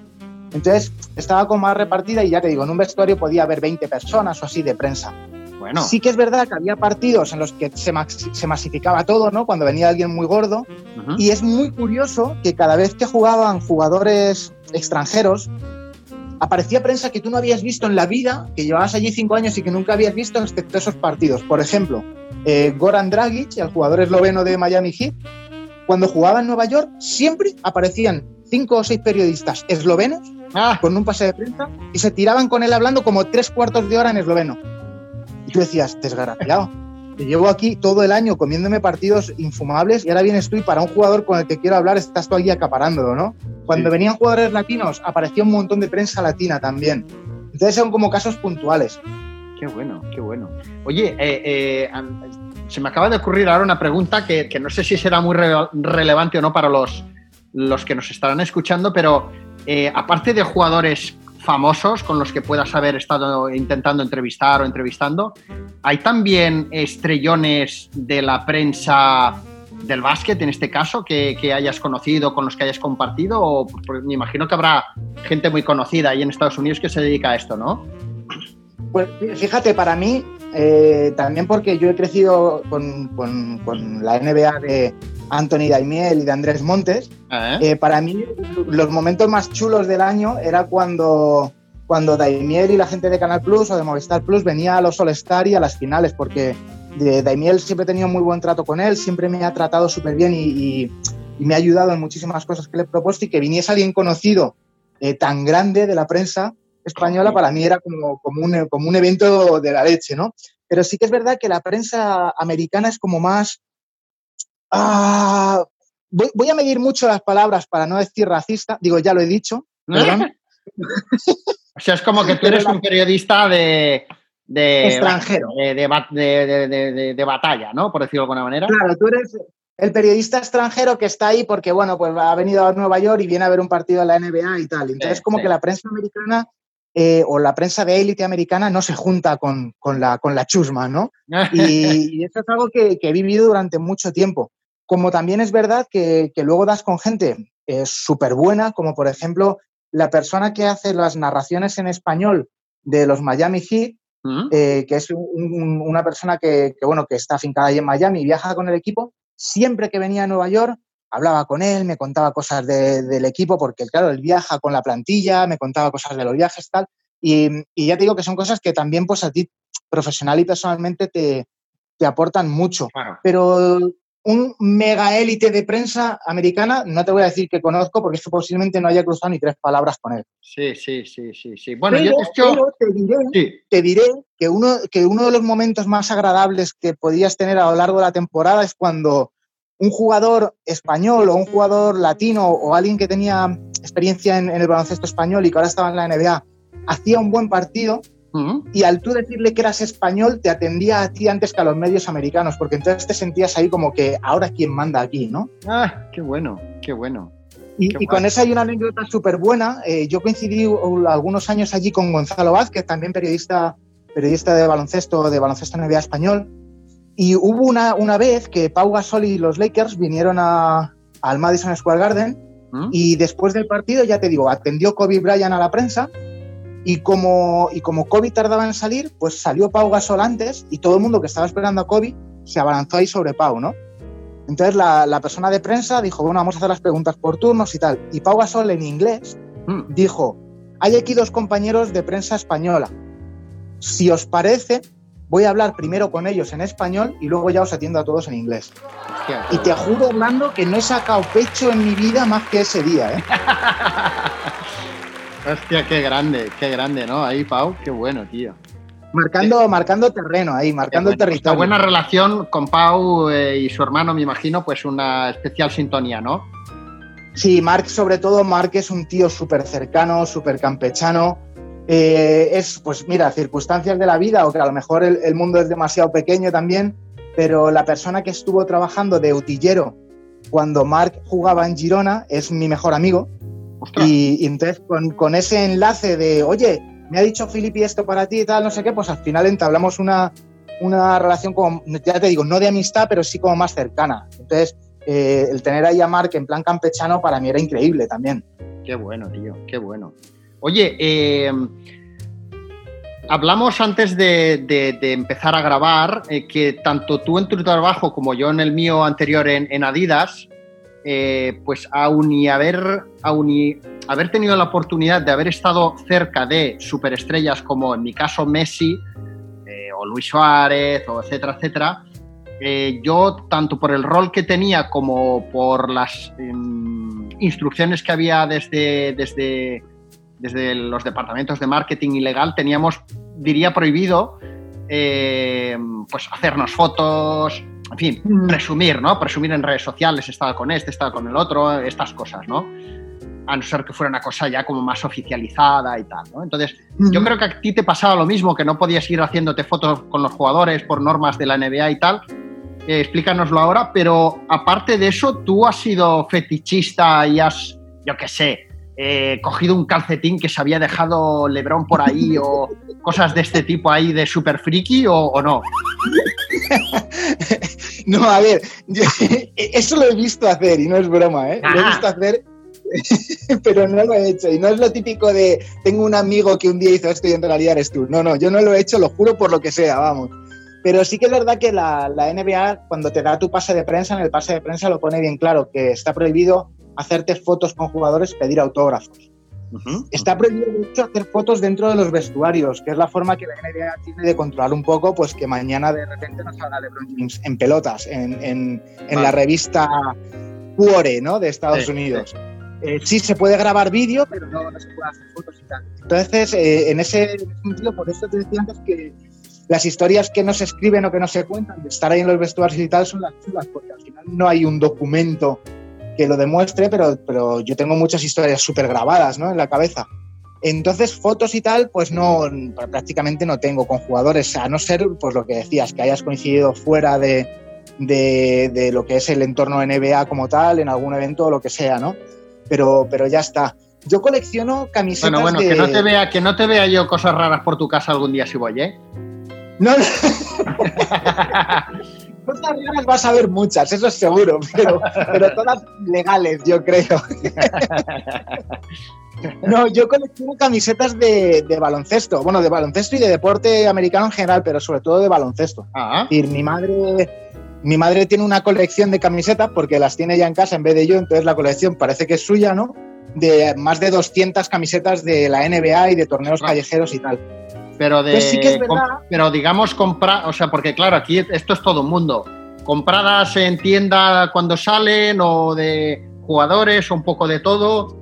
Entonces, estaba como más repartida y ya te digo, en un vestuario podía haber 20 personas o así de prensa.
Bueno.
Sí que es verdad que había partidos en los que se, se masificaba todo, ¿no? Cuando venía alguien muy gordo. Uh -huh. Y es muy curioso que cada vez que jugaban jugadores extranjeros, aparecía prensa que tú no habías visto en la vida, que llevabas allí cinco años y que nunca habías visto excepto esos partidos. Por ejemplo, eh, Goran Dragic, el jugador esloveno de Miami Heat, cuando jugaba en Nueva York, siempre aparecían cinco o seis periodistas eslovenos ah. con un pase de prensa y se tiraban con él hablando como tres cuartos de hora en esloveno. Y tú decías, desgraciado, te llevo aquí todo el año comiéndome partidos infumables y ahora vienes tú y para un jugador con el que quiero hablar estás tú aquí acaparándolo, ¿no? Cuando sí. venían jugadores latinos aparecía un montón de prensa latina también. Entonces son como casos puntuales.
Qué bueno, qué bueno. Oye, eh, eh, se me acaba de ocurrir ahora una pregunta que, que no sé si será muy re relevante o no para los, los que nos estarán escuchando, pero eh, aparte de jugadores famosos con los que puedas haber estado intentando entrevistar o entrevistando, hay también estrellones de la prensa del básquet, en este caso, que, que hayas conocido, con los que hayas compartido, o me imagino que habrá gente muy conocida ahí en Estados Unidos que se dedica a esto, ¿no?
Pues fíjate, para mí, eh, también porque yo he crecido con, con, con la NBA de Anthony Daimiel y de Andrés Montes, ¿Eh? Eh, para mí los momentos más chulos del año era cuando, cuando Daimiel y la gente de Canal Plus o de Movistar Plus venía a los All-Star y a las finales, porque de Daimiel siempre he tenido muy buen trato con él, siempre me ha tratado súper bien y, y, y, me ha ayudado en muchísimas cosas que le he propuesto y que viniese alguien conocido eh, tan grande de la prensa española para mí era como, como, un, como un evento de la leche, ¿no? Pero sí que es verdad que la prensa americana es como más... Ah, voy, voy, a medir mucho las palabras para no decir racista, digo, ya lo he dicho, perdón. [laughs]
o sea, es como que tú eres un periodista de... de
extranjero.
De, de, de, de, batalla, ¿no? Por decirlo de alguna manera.
Claro, tú eres el periodista extranjero que está ahí porque, bueno, pues ha venido a Nueva York y viene a ver un partido de la NBA y tal. Entonces, sí, como sí. que la prensa americana eh, o la prensa de élite americana no se junta con, con, la, con la chusma, ¿no? [laughs] Y, y, eso es algo que, que, he vivido durante mucho tiempo. Como también es verdad que, que luego das con gente eh, súper buena, como por ejemplo la persona que hace las narraciones en español de los Miami Heat, ¿Mm? eh, que es un, un, una persona que, que, bueno, que está afincada ahí en Miami y viaja con el equipo, siempre que venía a Nueva York hablaba con él, me contaba cosas de, del equipo, porque claro, él viaja con la plantilla, me contaba cosas de los viajes, tal, y, y, ya te digo que son cosas que también pues a ti profesional y personalmente te, te aportan mucho. Claro. Pero un mega élite de prensa americana, no te voy a decir que conozco, porque esto posiblemente no haya cruzado ni tres palabras con él.
Sí, sí, sí, sí. sí. Bueno,
pero,
yo de hecho...
te, diré, sí. te diré que uno, que uno de los momentos más agradables que podías tener a lo largo de la temporada es cuando un jugador español o un jugador latino o alguien que tenía experiencia en, en, el baloncesto español y que ahora estaba en la NBA hacía un buen partido uh -huh. y al tú decirle que eras español te atendía a ti antes que a los medios americanos porque entonces te sentías ahí como que ahora quién manda aquí, ¿no?
Ah, qué bueno, qué bueno.
Y,
Qué
y con eso hay una anécdota súper buena. Eh, yo coincidí algunos años allí con Gonzalo Vázquez, también periodista, periodista de baloncesto, de baloncesto NBA español. Y hubo una, una vez que Pau Gasol y los Lakers vinieron a- al Madison Square Garden
¿Mm?
y después del partido, ya te digo, atendió Kobe Bryant a la prensa y como, y como Kobe tardaba en salir, pues salió Pau Gasol antes y todo el mundo que estaba esperando a Kobe se abalanzó ahí sobre Pau, ¿no? Entonces la, la persona de prensa dijo, bueno, vamos a hacer las preguntas por turnos y tal. Y Pau Gasol en inglés
Mm.
dijo, hay aquí dos compañeros de prensa española. Si os parece, voy a hablar primero con ellos en español y luego ya os atiendo a todos en inglés.
Hostia,
Y te juro, Orlando, que no he sacado pecho en mi vida más que ese día, ¿eh? [laughs]
Hostia, qué grande, qué grande, ¿no? Ahí, Pau, qué bueno, tío.
Marcando, marcando terreno ahí, marcando territorio.
buena relación con Pau eh, y su hermano, me imagino, pues una especial sintonía, ¿no?
Sí, Marc, sobre todo, Marc es un tío súper cercano, súper campechano. Eh, es, pues mira, circunstancias de la vida, o que a lo mejor el, el mundo es demasiado pequeño también, pero la persona que estuvo trabajando de utillero cuando Marc jugaba en Girona es mi mejor amigo. Y, y entonces con, con ese enlace de, oye, me ha dicho Filippi esto para ti y tal, no sé qué, pues al final entablamos una, una relación como, ya te digo, no de amistad, pero sí como más cercana. Entonces, eh, el tener ahí a Marc en plan campechano para mí era increíble también.
Qué bueno, tío, qué bueno. Oye, eh, hablamos antes de, de- de empezar a grabar eh, que tanto tú en tu trabajo como yo en el mío anterior en, en Adidas, eh, pues aún y haber, aún y haber tenido la oportunidad de haber estado cerca de superestrellas como en mi caso Messi eh, o Luis Suárez o etcétera, etcétera, eh, yo tanto por el rol que tenía como por las em, instrucciones que había desde, desde, desde los departamentos de marketing y legal, teníamos, diría, prohibido eh, pues hacernos fotos, en fin, presumir, ¿no? Presumir en redes sociales, estaba con este, estaba con el otro, estas cosas, ¿no? A no ser que fuera una cosa ya como más oficializada y tal, ¿no? Entonces, yo creo que a ti te pasaba lo mismo, que no podías ir haciéndote fotos con los jugadores por normas de la NBA y tal. Eh, explícanoslo ahora, pero aparte de eso, tú has sido fetichista y has, yo qué sé, eh, cogido un calcetín que se había dejado Lebron por ahí o cosas de este tipo ahí de super friki o, o no. [laughs]
No, a ver, yo- [laughs] eso lo he visto hacer y no es broma, ¿eh? Lo he visto hacer, [laughs] pero no lo he hecho. Y no es lo típico de tengo un amigo que un día hizo esto y en realidad eres tú. No, no, yo no lo he hecho, lo juro por lo que sea, vamos. Pero sí que es verdad que la, la NBA, cuando te da tu pase de prensa, en el pase de prensa lo pone bien claro, que está prohibido hacerte fotos con jugadores, pedir autógrafos. Está prohibido, hecho, hacer fotos dentro de los vestuarios, que es la forma que la NBA tiene de controlar un poco, pues que mañana de repente nos salga LeBron James en pelotas, en, en- la revista Cuore, ¿no? De Estados
Sí,
Unidos. Eh, sí, se puede grabar vídeo, pero no, no se puede hacer fotos y tal. Entonces, eh, en ese sentido, por eso te decía antes que las historias que no se escriben o que no se cuentan de estar ahí en los vestuarios y tal son las chulas, porque al final no hay un documento que lo demuestre, pero, pero yo tengo muchas historias súper grabadas ¿no? en la cabeza. Entonces, fotos y tal, pues no, prácticamente no tengo con jugadores, a no ser, pues lo que decías, que hayas coincidido fuera de, de, de lo que es el entorno NBA como tal, en algún evento o lo que sea, ¿no? Pero, pero ya está. Yo colecciono camisetas
Bueno, bueno,
de...
que no te vea, que no te vea yo cosas raras por tu casa algún día si voy, ¿eh?
No, no. [laughs] Cosas raras vas a ver muchas, eso es seguro, [laughs] pero, pero todas legales, yo creo. [laughs] No, yo colecciono camisetas de, de baloncesto, bueno, de baloncesto y de deporte americano en general, pero sobre todo de baloncesto.
Ah,
Es decir, mi madre, mi madre tiene una colección de camisetas porque las tiene ya en casa en vez de yo, entonces la colección parece que es suya, ¿no? De más de 200 camisetas de la NBA y de torneos callejeros y tal.
Pero de.
Pues sí que es
com-
verdad.
pero digamos comprar, o sea, porque claro, aquí esto es todo un mundo. Compradas en tienda cuando salen o de jugadores o un poco de todo.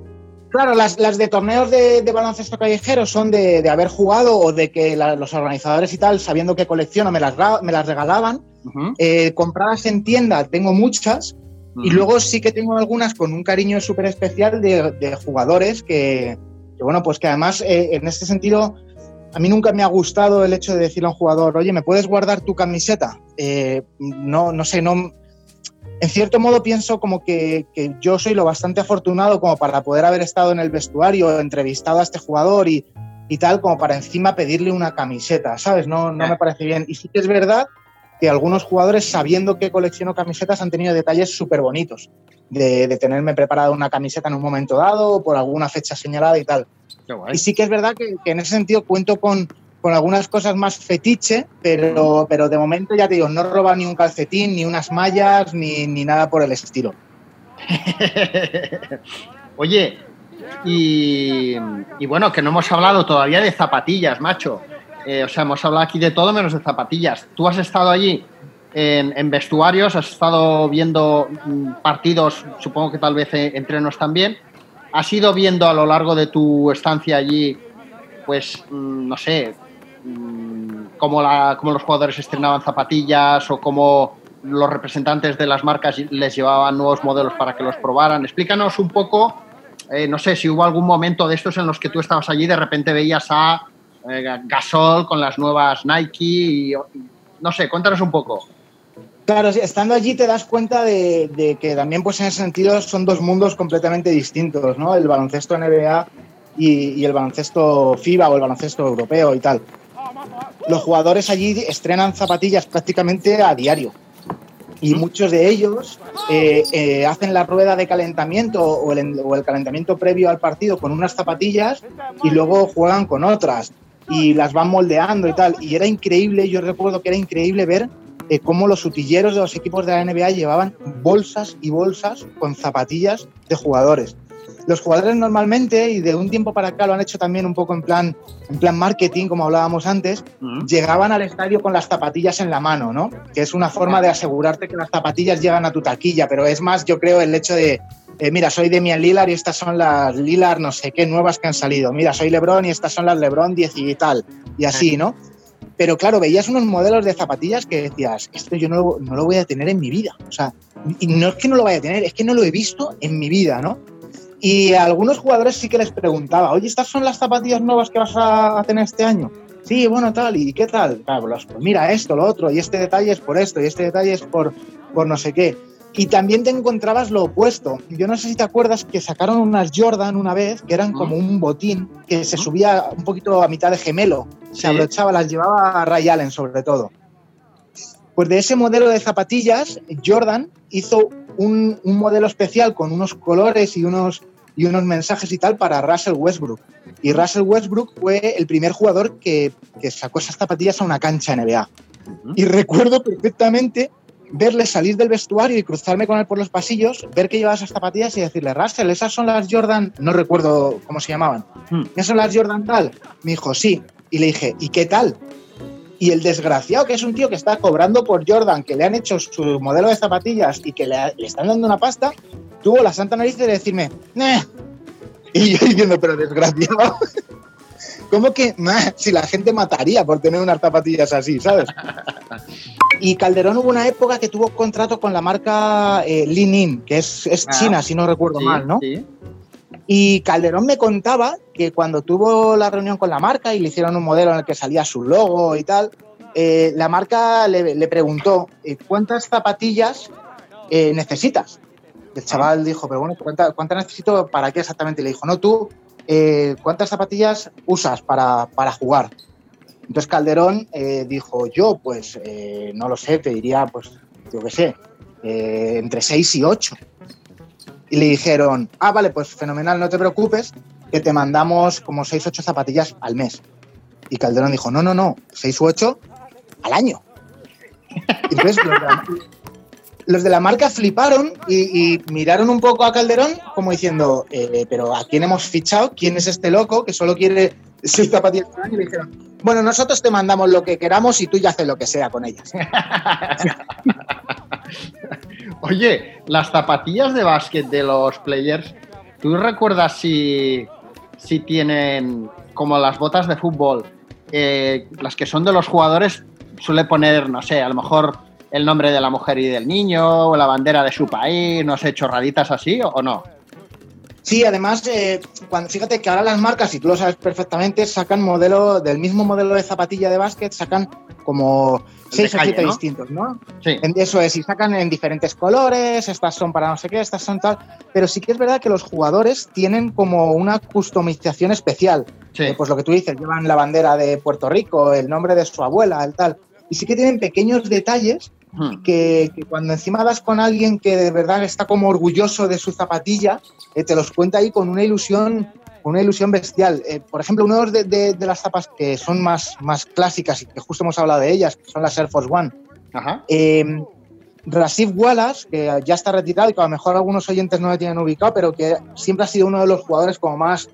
Claro, las, las de torneos de, de baloncesto callejero son de, de haber jugado o de que la- los organizadores y tal, sabiendo que colecciono, me las, me las regalaban. Eh, compradas en tienda tengo muchas y luego sí que tengo algunas con un cariño súper especial de, de jugadores que, que, bueno, pues que además eh, en este sentido a mí nunca me ha gustado el hecho de decirle a un jugador, oye, ¿me puedes guardar tu camiseta? Eh, no, no sé, no, en cierto modo pienso como que, que, yo soy lo bastante afortunado como para poder haber estado en el vestuario, entrevistado a este jugador y, y tal, como para encima pedirle una camiseta, ¿sabes? No, no me parece bien. Y sí que es verdad que algunos jugadores, sabiendo que colecciono camisetas, han tenido detalles súper bonitos. De, de, tenerme preparado una camiseta en un momento dado, por alguna fecha señalada y tal. Y sí que es verdad que, que en ese sentido cuento con, con algunas cosas más fetiche, pero, pero de momento ya te digo, no roba ni un calcetín, ni unas mallas, ni, ni nada por el estilo. [laughs]
Oye, y, y, bueno, que no hemos hablado todavía de zapatillas, macho. Eh, o sea, hemos hablado aquí de todo menos de zapatillas. Tú has estado allí en, vestuarios, has estado viendo mm, partidos, supongo que tal vez eh, entrenos también. ¿Has ido viendo a lo largo de tu estancia allí, pues, mm, no sé, mm, cómo los jugadores estrenaban zapatillas o cómo los representantes de las marcas les llevaban nuevos modelos para que los probaran? Explícanos un poco, eh, no sé, si hubo algún momento de estos en los que tú estabas allí y de repente veías a eh, Gasol con las nuevas Nike y, no sé, cuéntanos un poco.
Claro, estando allí te das cuenta de, de, que también, pues en ese sentido, son dos mundos completamente distintos, ¿no? El baloncesto NBA y, y, el baloncesto FIBA o el baloncesto europeo y tal. Los jugadores allí estrenan zapatillas prácticamente a diario. Y muchos de ellos eh, eh, hacen la rueda de calentamiento o el, o el calentamiento previo al partido con unas zapatillas y luego juegan con otras y las van moldeando y tal. Y era increíble, yo recuerdo que era increíble ver eh, cómo los utilleros de los equipos de la NBA llevaban bolsas y bolsas con zapatillas de jugadores. Los jugadores normalmente, y de un tiempo para acá lo han hecho también un poco en plan, en plan marketing, como hablábamos antes, uh -huh. llegaban al estadio con las zapatillas en la mano, ¿no? Que es una forma de asegurarte que las zapatillas llegan a tu taquilla, pero es más, yo creo, el hecho de, eh, mira, soy Demian Lillard y estas son las Lillard no sé qué nuevas que han salido. Mira, soy LeBron y estas son las LeBron 10 y tal. Y así, ¿no? Pero claro, veías unos modelos de zapatillas que decías, esto yo no, no lo voy a tener en mi vida. O sea, y no es que no lo vaya a tener, es que no lo he visto en mi vida, ¿no? Y a algunos jugadores sí que les preguntaba, oye, ¿estas son las zapatillas nuevas que vas a tener este año? Sí, bueno, tal, ¿y qué tal? Claro, pues mira esto, lo otro, y este detalle es por esto, y este detalle es por, por no sé qué. Y también te encontrabas lo opuesto. Yo no sé si te acuerdas que sacaron unas Jordan una vez, que eran como un botín, que se subía un poquito a mitad de gemelo. Se abrochaba, las llevaba a Ray Allen sobre todo. Pues de ese modelo de zapatillas, Jordan hizo un, un, modelo especial con unos colores y unos, y unos mensajes y tal para Russell Westbrook. Y Russell Westbrook fue el primer jugador que, que sacó esas zapatillas a una cancha NBA. Uh -huh. Y recuerdo perfectamente verle salir del vestuario y cruzarme con él por los pasillos, ver que llevaba esas zapatillas y decirle, Russell, esas son las Jordan, no recuerdo cómo se llamaban, hmm. ¿esas son las Jordan tal? Me dijo, sí. Y le dije, ¿y qué tal? Y el desgraciado, que es un tío que está cobrando por Jordan, que le han hecho su modelo de zapatillas y que le, le están dando una pasta, tuvo la santa nariz de decirme, Neh. Y yo diciendo, pero desgraciado. [laughs] ¿Cómo que nah, si la gente mataría por tener unas zapatillas así, ¿sabes? Y Calderón hubo una época que tuvo contrato con la marca eh, Linin, que es, es ah, china, si no recuerdo
sí,
mal, ¿no?
Sí.
Y Calderón me contaba que cuando tuvo la reunión con la marca y le hicieron un modelo en el que salía su logo y tal, eh, la marca le, le preguntó eh, cuántas zapatillas eh, necesitas. El chaval dijo, pero bueno, ¿cuántas cuánta necesito para qué exactamente? Le dijo, no, tú, ¿cuántas zapatillas usas para, para jugar? Entonces Calderón eh, dijo, yo, pues, eh, no lo sé, te diría, pues, yo qué sé, eh, entre 6 y 8. Y le dijeron, ah, vale, pues fenomenal, no te preocupes, que te mandamos como 6 o 8 zapatillas al mes. Y Calderón dijo, no, no, no, 6 u 8 al año. Entonces los los de la marca fliparon y, miraron un poco a Calderón como diciendo, eh, pero ¿a quién hemos fichado? ¿Quién es este loco que solo quiere seis zapatillas? Y le dijeron, bueno, nosotros te mandamos lo que queramos y tú ya haces lo que sea con ellas. [laughs]
Oye, las zapatillas de básquet de los players, ¿tú recuerdas si, si tienen como las botas de fútbol? Eh, las que son de los jugadores suele poner, no sé, a lo mejor el nombre de la mujer y del niño, o la bandera de su país, no sé, chorraditas así, o, no?
Sí, además, eh, cuando, fíjate que ahora las marcas, y tú lo sabes perfectamente, sacan modelo del mismo modelo de zapatilla de básquet, sacan como seis o
calle,
siete
¿no?
distintos, ¿no?
Sí.
En- Eso es, y sacan en diferentes colores, estas son para no sé qué, estas son tal. Pero sí que es verdad que los jugadores tienen como una customización especial.
Sí.
Eh, pues lo que tú dices, llevan la bandera de Puerto Rico, el nombre de su abuela, el tal. Y sí que tienen pequeños detalles. Que, que cuando encima das con alguien que de verdad está como orgulloso de su zapatilla, eh, te los cuenta ahí con una ilusión, una ilusión bestial. Eh, por ejemplo, una de, de- de las zapas que son más, más clásicas y que justo hemos hablado de ellas, que son las Air Force One.
Ajá.
Eh, Rasif Wallace, que ya está retirado y que a lo mejor algunos oyentes no le tienen ubicado, pero que siempre ha sido uno de los jugadores como más,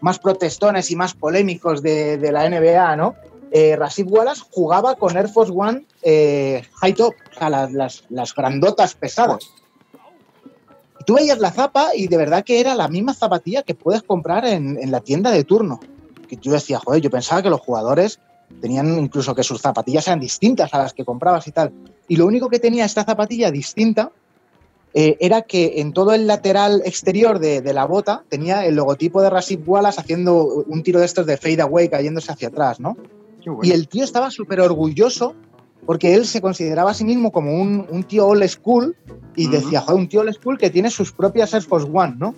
más protestones y más polémicos de, de la NBA, ¿no? Eh, Wallace jugaba con Air Force One eh, high top, o sea, las, grandotas pesadas. Y tú veías la zapa y de verdad que era la misma zapatilla que puedes comprar en, la tienda de turno. Que yo decía, joder, yo pensaba que los jugadores tenían incluso que sus zapatillas eran distintas a las que comprabas y tal. Y lo único que tenía esta zapatilla distinta eh, era que en todo el lateral exterior de, de la bota tenía el logotipo de Rasif Wallace haciendo un tiro de estos de fade away cayéndose hacia atrás, ¿no?
Bueno.
Y el tío estaba súper orgulloso porque él se consideraba a sí mismo como un, un tío old school y decía, joder, un tío old school que tiene sus propias Air Force One, ¿no?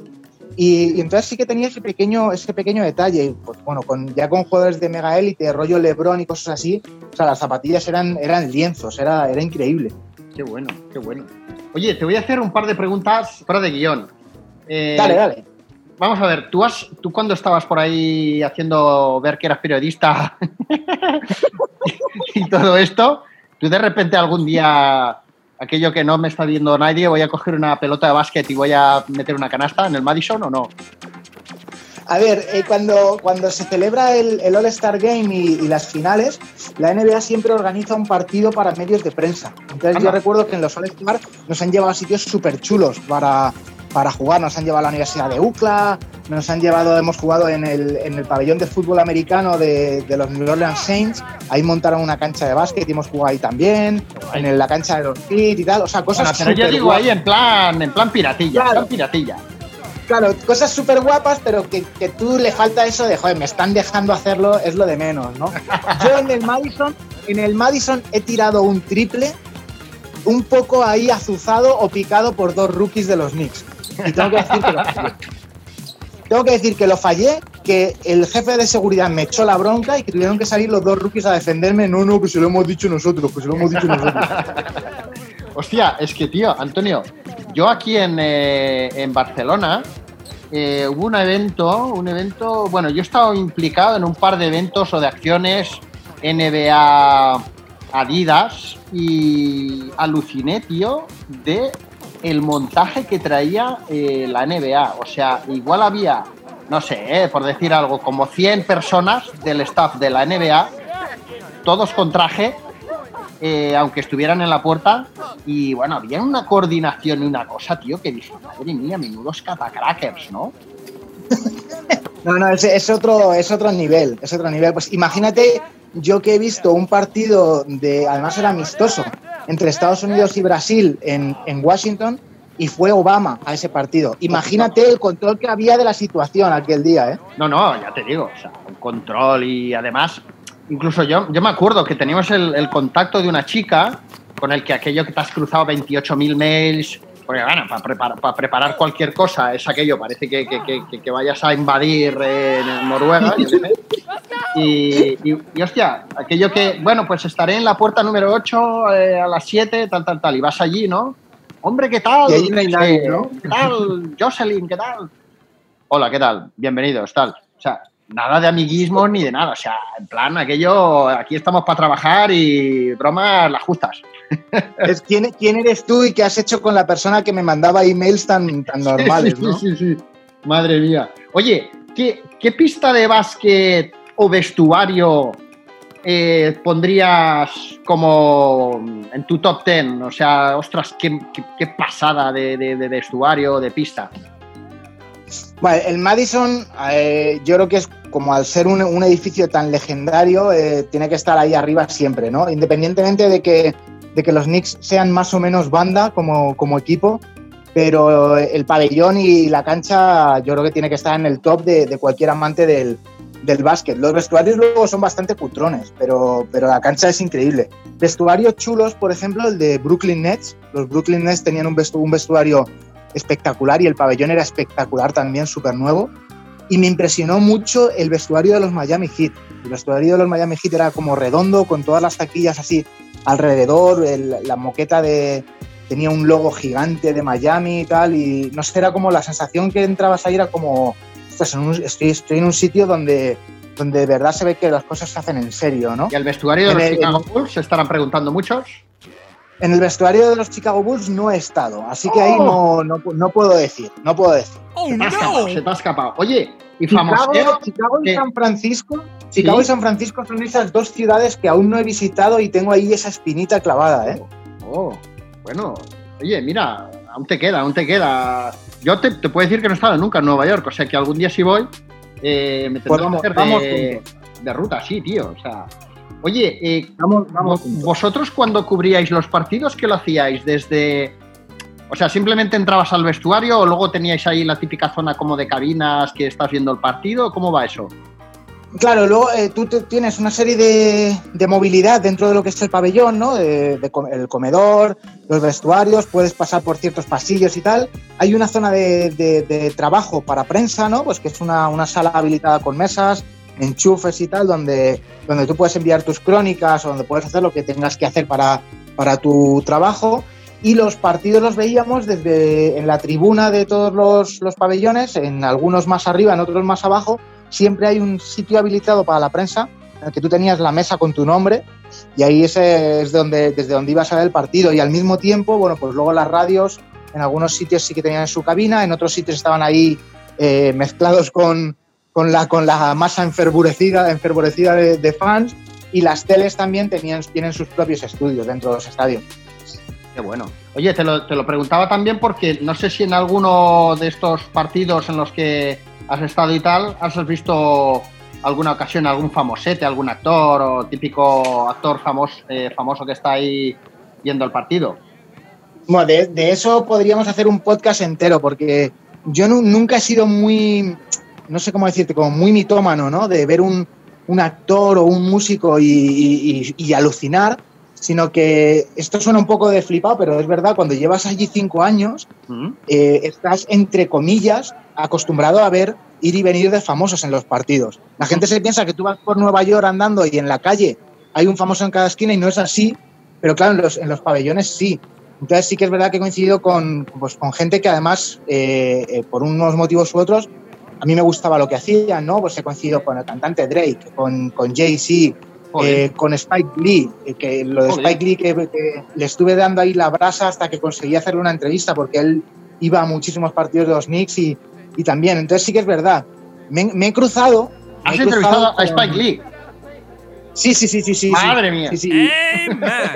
Y, y entonces sí que tenía ese pequeño, ese pequeño detalle. Y, pues, bueno, con, ya con jugadores de mega élite, rollo Lebron y cosas así, o sea, las zapatillas eran, eran lienzos, era, era increíble.
Qué bueno, qué bueno. Oye, te voy a hacer un par de preguntas fuera de guion. Eh,
Dale, dale.
Vamos a ver, tú, has, tú cuando estabas por ahí haciendo ver que eras periodista [laughs] y todo esto, tú de repente algún día, aquello que no me está viendo nadie, voy a coger una pelota de básquet y voy a meter una canasta en el Madison o no?
A ver, eh, cuando, cuando se celebra el, el All-Star Game y, y las finales, la NBA siempre organiza un partido para medios de prensa. Entonces
Anda.
yo recuerdo que en los All-Star nos han llevado a sitios súper chulos para, para jugar. Nos han llevado a la Universidad de UCLA, nos han llevado, hemos jugado en el, en el pabellón de fútbol americano de, de los New Orleans Saints. Ahí montaron una cancha de básquet y hemos jugado ahí también. En el- la cancha de los Heat y tal. O sea, cosas
Bueno, pero yo digo
guapas.
ahí en plan, en plan piratilla, en
Claro.
plan piratilla.
Claro, cosas súper guapas, pero que, que tú le falta eso de, joder, me están dejando hacerlo, es lo de menos, ¿no? [laughs] Yo en el Madison, en el Madison he tirado un triple un poco ahí azuzado o picado por dos rookies de los Knicks. Y tengo que decir que lo fallé. Que el jefe de seguridad me echó la bronca y que tuvieron que salir los dos rookies a defenderme. No, no, que se lo hemos dicho nosotros, que se lo hemos dicho nosotros.
Hostia, es que, tío, Antonio, yo aquí en, eh, en Barcelona eh, hubo un evento, un evento, bueno, yo he estado implicado en un par de eventos o de acciones NBA Adidas y aluciné, tío, de el montaje que traía eh, la NBA. O sea, igual había, no sé, eh, por decir algo, como 100 personas del staff de la NBA, todos con traje, eh, aunque estuvieran en la puerta. Y bueno, había una coordinación y una cosa, tío, que dije, madre mía, menudos catacrackers, ¿no? [laughs]
No, no, es, es otro, es otro nivel, es otro nivel. Pues imagínate, yo que he visto un partido de, además era amistoso, entre Estados Unidos y Brasil en, Washington y fue Obama a ese partido. Imagínate el control que había de la situación aquel día, ¿eh?
No, no, ya te digo, o sea, control y además, incluso yo, yo me acuerdo que teníamos el, el contacto de una chica con el que aquello que te has cruzado 28.000 mails, porque bueno, para preparar, para preparar cualquier cosa es aquello, parece que, que- que- que- vayas a invadir eh, en Noruega. Y, y- y, hostia, aquello que, bueno, pues estaré en la puerta número 8 eh, a las 7, tal, tal, tal, y vas allí, ¿no? Hombre, ¿qué tal?
Y allí no hay nadie,
Eh,
¿no?
¿Qué tal? Jocelyn, ¿qué tal? Hola, ¿qué tal? Bienvenidos, tal. O sea, nada de amiguismo ni de nada. O sea, en plan, aquello, aquí estamos para trabajar y bromas las justas. [laughs]
Es quién, quién eres tú y qué has hecho con la persona que me mandaba emails tan, tan normales,
sí,
¿no?
sí, sí. Madre mía. Oye, ¿qué, qué pista de básquet o vestuario eh, pondrías como en tu top 10? O sea, ostras, qué, qué- qué pasada de, de- de vestuario, de pista.
Vale, el Madison, eh, yo creo que es como al ser un, edificio tan legendario, eh, tiene que estar ahí arriba siempre, ¿no? Independientemente de que, de que los Knicks sean más o menos banda como, como equipo, pero el pabellón y la cancha yo creo que tiene que estar en el top de, de cualquier amante del, del básquet. Los vestuarios luego son bastante cutrones, pero, pero la cancha es increíble. Vestuarios chulos, por ejemplo, el de Brooklyn Nets. Los Brooklyn Nets tenían un, vestu- un vestuario espectacular y el pabellón era espectacular también, súper nuevo. Y me impresionó mucho el vestuario de los Miami Heat. El vestuario de los Miami Heat era como redondo, con todas las taquillas así alrededor, el- la moqueta de... Tenía un logo gigante de Miami y tal, y no sé, era como la sensación que entrabas ahí era como, "Ostras, en un- estoy, estoy en un sitio donde, donde de verdad se ve que las cosas se hacen en serio, ¿no?
¿Y el vestuario de
En
los
el-
Chicago Bulls se estarán preguntando muchos?
En el vestuario de los Chicago Bulls no he estado, así que ahí no, no, no puedo decir, no puedo decir.
se, te ha escapado, se te ha escapado. Oye, y
Chicago. Chicago y San Francisco, Chicago
Sí.
y San Francisco son esas dos ciudades que aún no he visitado y tengo ahí esa espinita clavada, ¿eh?
Oh, bueno. Oye, mira, aún te queda, aún te queda. Yo te, te puedo decir que no he estado nunca en Nueva York, o sea que algún día si voy, eh, me tendré
Pues
que
vamos-
hacer
vamos
de, de ruta, sí, tío. O sea. Oye, eh,
Vamos, vamos
vosotros cuando cubríais los partidos, ¿qué lo hacíais? Desde. O sea, simplemente entrabas al vestuario o luego teníais ahí la típica zona como de cabinas que estás viendo el partido, ¿cómo va eso?
Claro, luego eh, tú te- tienes una serie de, de movilidad dentro de lo que es el pabellón, ¿no? De- el comedor, los vestuarios, puedes pasar por ciertos pasillos y tal. Hay una zona de, de- de trabajo para prensa, ¿no? Pues que es una, una sala habilitada con mesas, enchufes y tal, donde, donde tú puedes enviar tus crónicas o donde puedes hacer lo que tengas que hacer para, para tu trabajo. Y los partidos los veíamos desde en la tribuna de todos los, los pabellones, en algunos más arriba, en otros más abajo, siempre hay un sitio habilitado para la prensa en el que tú tenías la mesa con tu nombre y ahí ese es donde, desde donde ibas a ver el partido y al mismo tiempo, bueno, pues luego las radios en algunos sitios sí que tenían su cabina, en otros sitios estaban ahí eh, mezclados con, con, la, con la masa enfervorecida, enfervorecida de, de fans y las teles también tenían, tienen sus propios estudios dentro de los estadios.
Qué bueno. Oye, te lo, te lo preguntaba también porque no sé si en alguno de estos partidos en los que has estado y tal, has visto alguna ocasión algún famosete, algún actor o típico actor famoso, eh, famoso que está ahí viendo el partido.
Bueno, de, de eso podríamos hacer un podcast entero, porque yo nu- nunca he sido muy, no sé cómo decirte, como muy mitómano, ¿no? De ver un, un actor o un músico y, y- y- y alucinar, sino que esto suena un poco de flipado, pero es verdad, cuando llevas allí cinco años, eh, estás, entre comillas, acostumbrado a ver ir y venir de famosos en los partidos. La gente se piensa que tú vas por Nueva York andando y en la calle hay un famoso en cada esquina y no es así, pero claro, en los, en los pabellones sí. Entonces sí que es verdad que he coincidido con, pues, con gente que además, eh, eh, por unos motivos u otros, a mí me gustaba lo que hacían, ¿no? Pues he coincidido con el cantante Drake, con, con Jay-Z, eh, con Spike Lee, eh, que lo de
Joder.
Spike Lee que, que le estuve dando ahí la brasa hasta que conseguí hacerle una entrevista porque él iba a muchísimos partidos de los Knicks y, y también, entonces sí que es verdad. Me, me he cruzado.
¿Has
he
entrevistado
cruzado
a
con-
Spike Lee?
Sí, sí, sí, sí, sí.
Madre
sí,
mía.
sí, sí.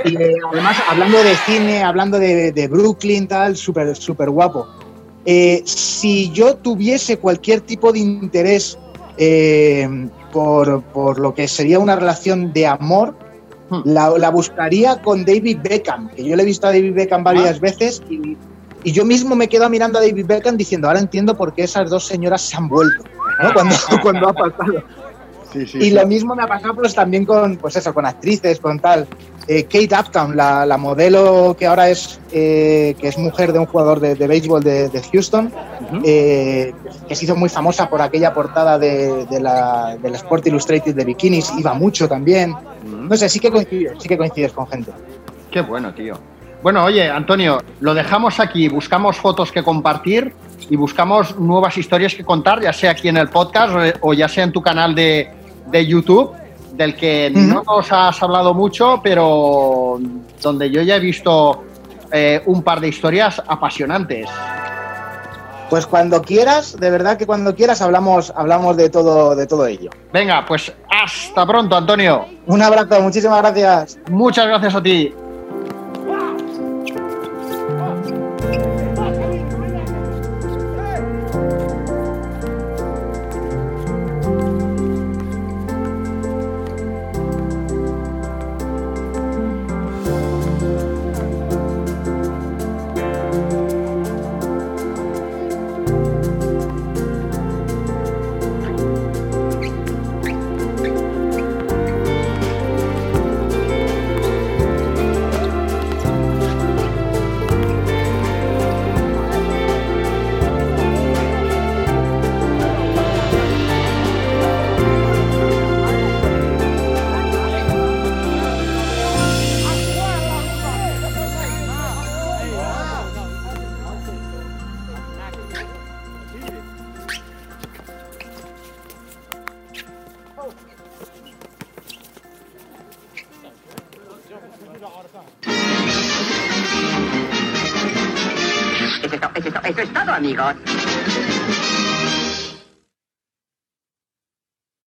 Y, eh, además, hablando de cine, hablando de, de Brooklyn, tal, súper, súper guapo. Eh, si yo tuviese cualquier tipo de interés eh, por, por lo que sería una relación de amor, la, la buscaría con David Beckham, que yo le he visto a David Beckham varias veces y, y yo mismo me quedo mirando a David Beckham diciendo, ahora entiendo por qué esas dos señoras se han vuelto, ¿no? [laughs] cuando, cuando ha pasado. y lo mismo me ha pasado pues también con, pues eso, con actrices, con tal. Eh, Kate Upton, la, la modelo que ahora es, eh, que es mujer de un jugador de, de béisbol de, de Houston, eh, que se hizo muy famosa por aquella portada de, de la, del Sport Illustrated de bikinis, iba mucho también. No sé, sí que coincides, sí que coincides con gente.
Qué bueno, tío. Bueno, oye, Antonio, lo dejamos aquí, buscamos fotos que compartir y buscamos nuevas historias que contar, ya sea aquí en el podcast o- o ya sea en tu canal de, de YouTube, del que no nos has hablado mucho, pero donde yo ya he visto eh, un par de historias apasionantes.
Pues cuando quieras, de verdad que cuando quieras hablamos, hablamos de todo, de todo ello.
Venga, pues hasta pronto, Antonio.
Un abrazo, muchísimas gracias.
Muchas gracias a ti.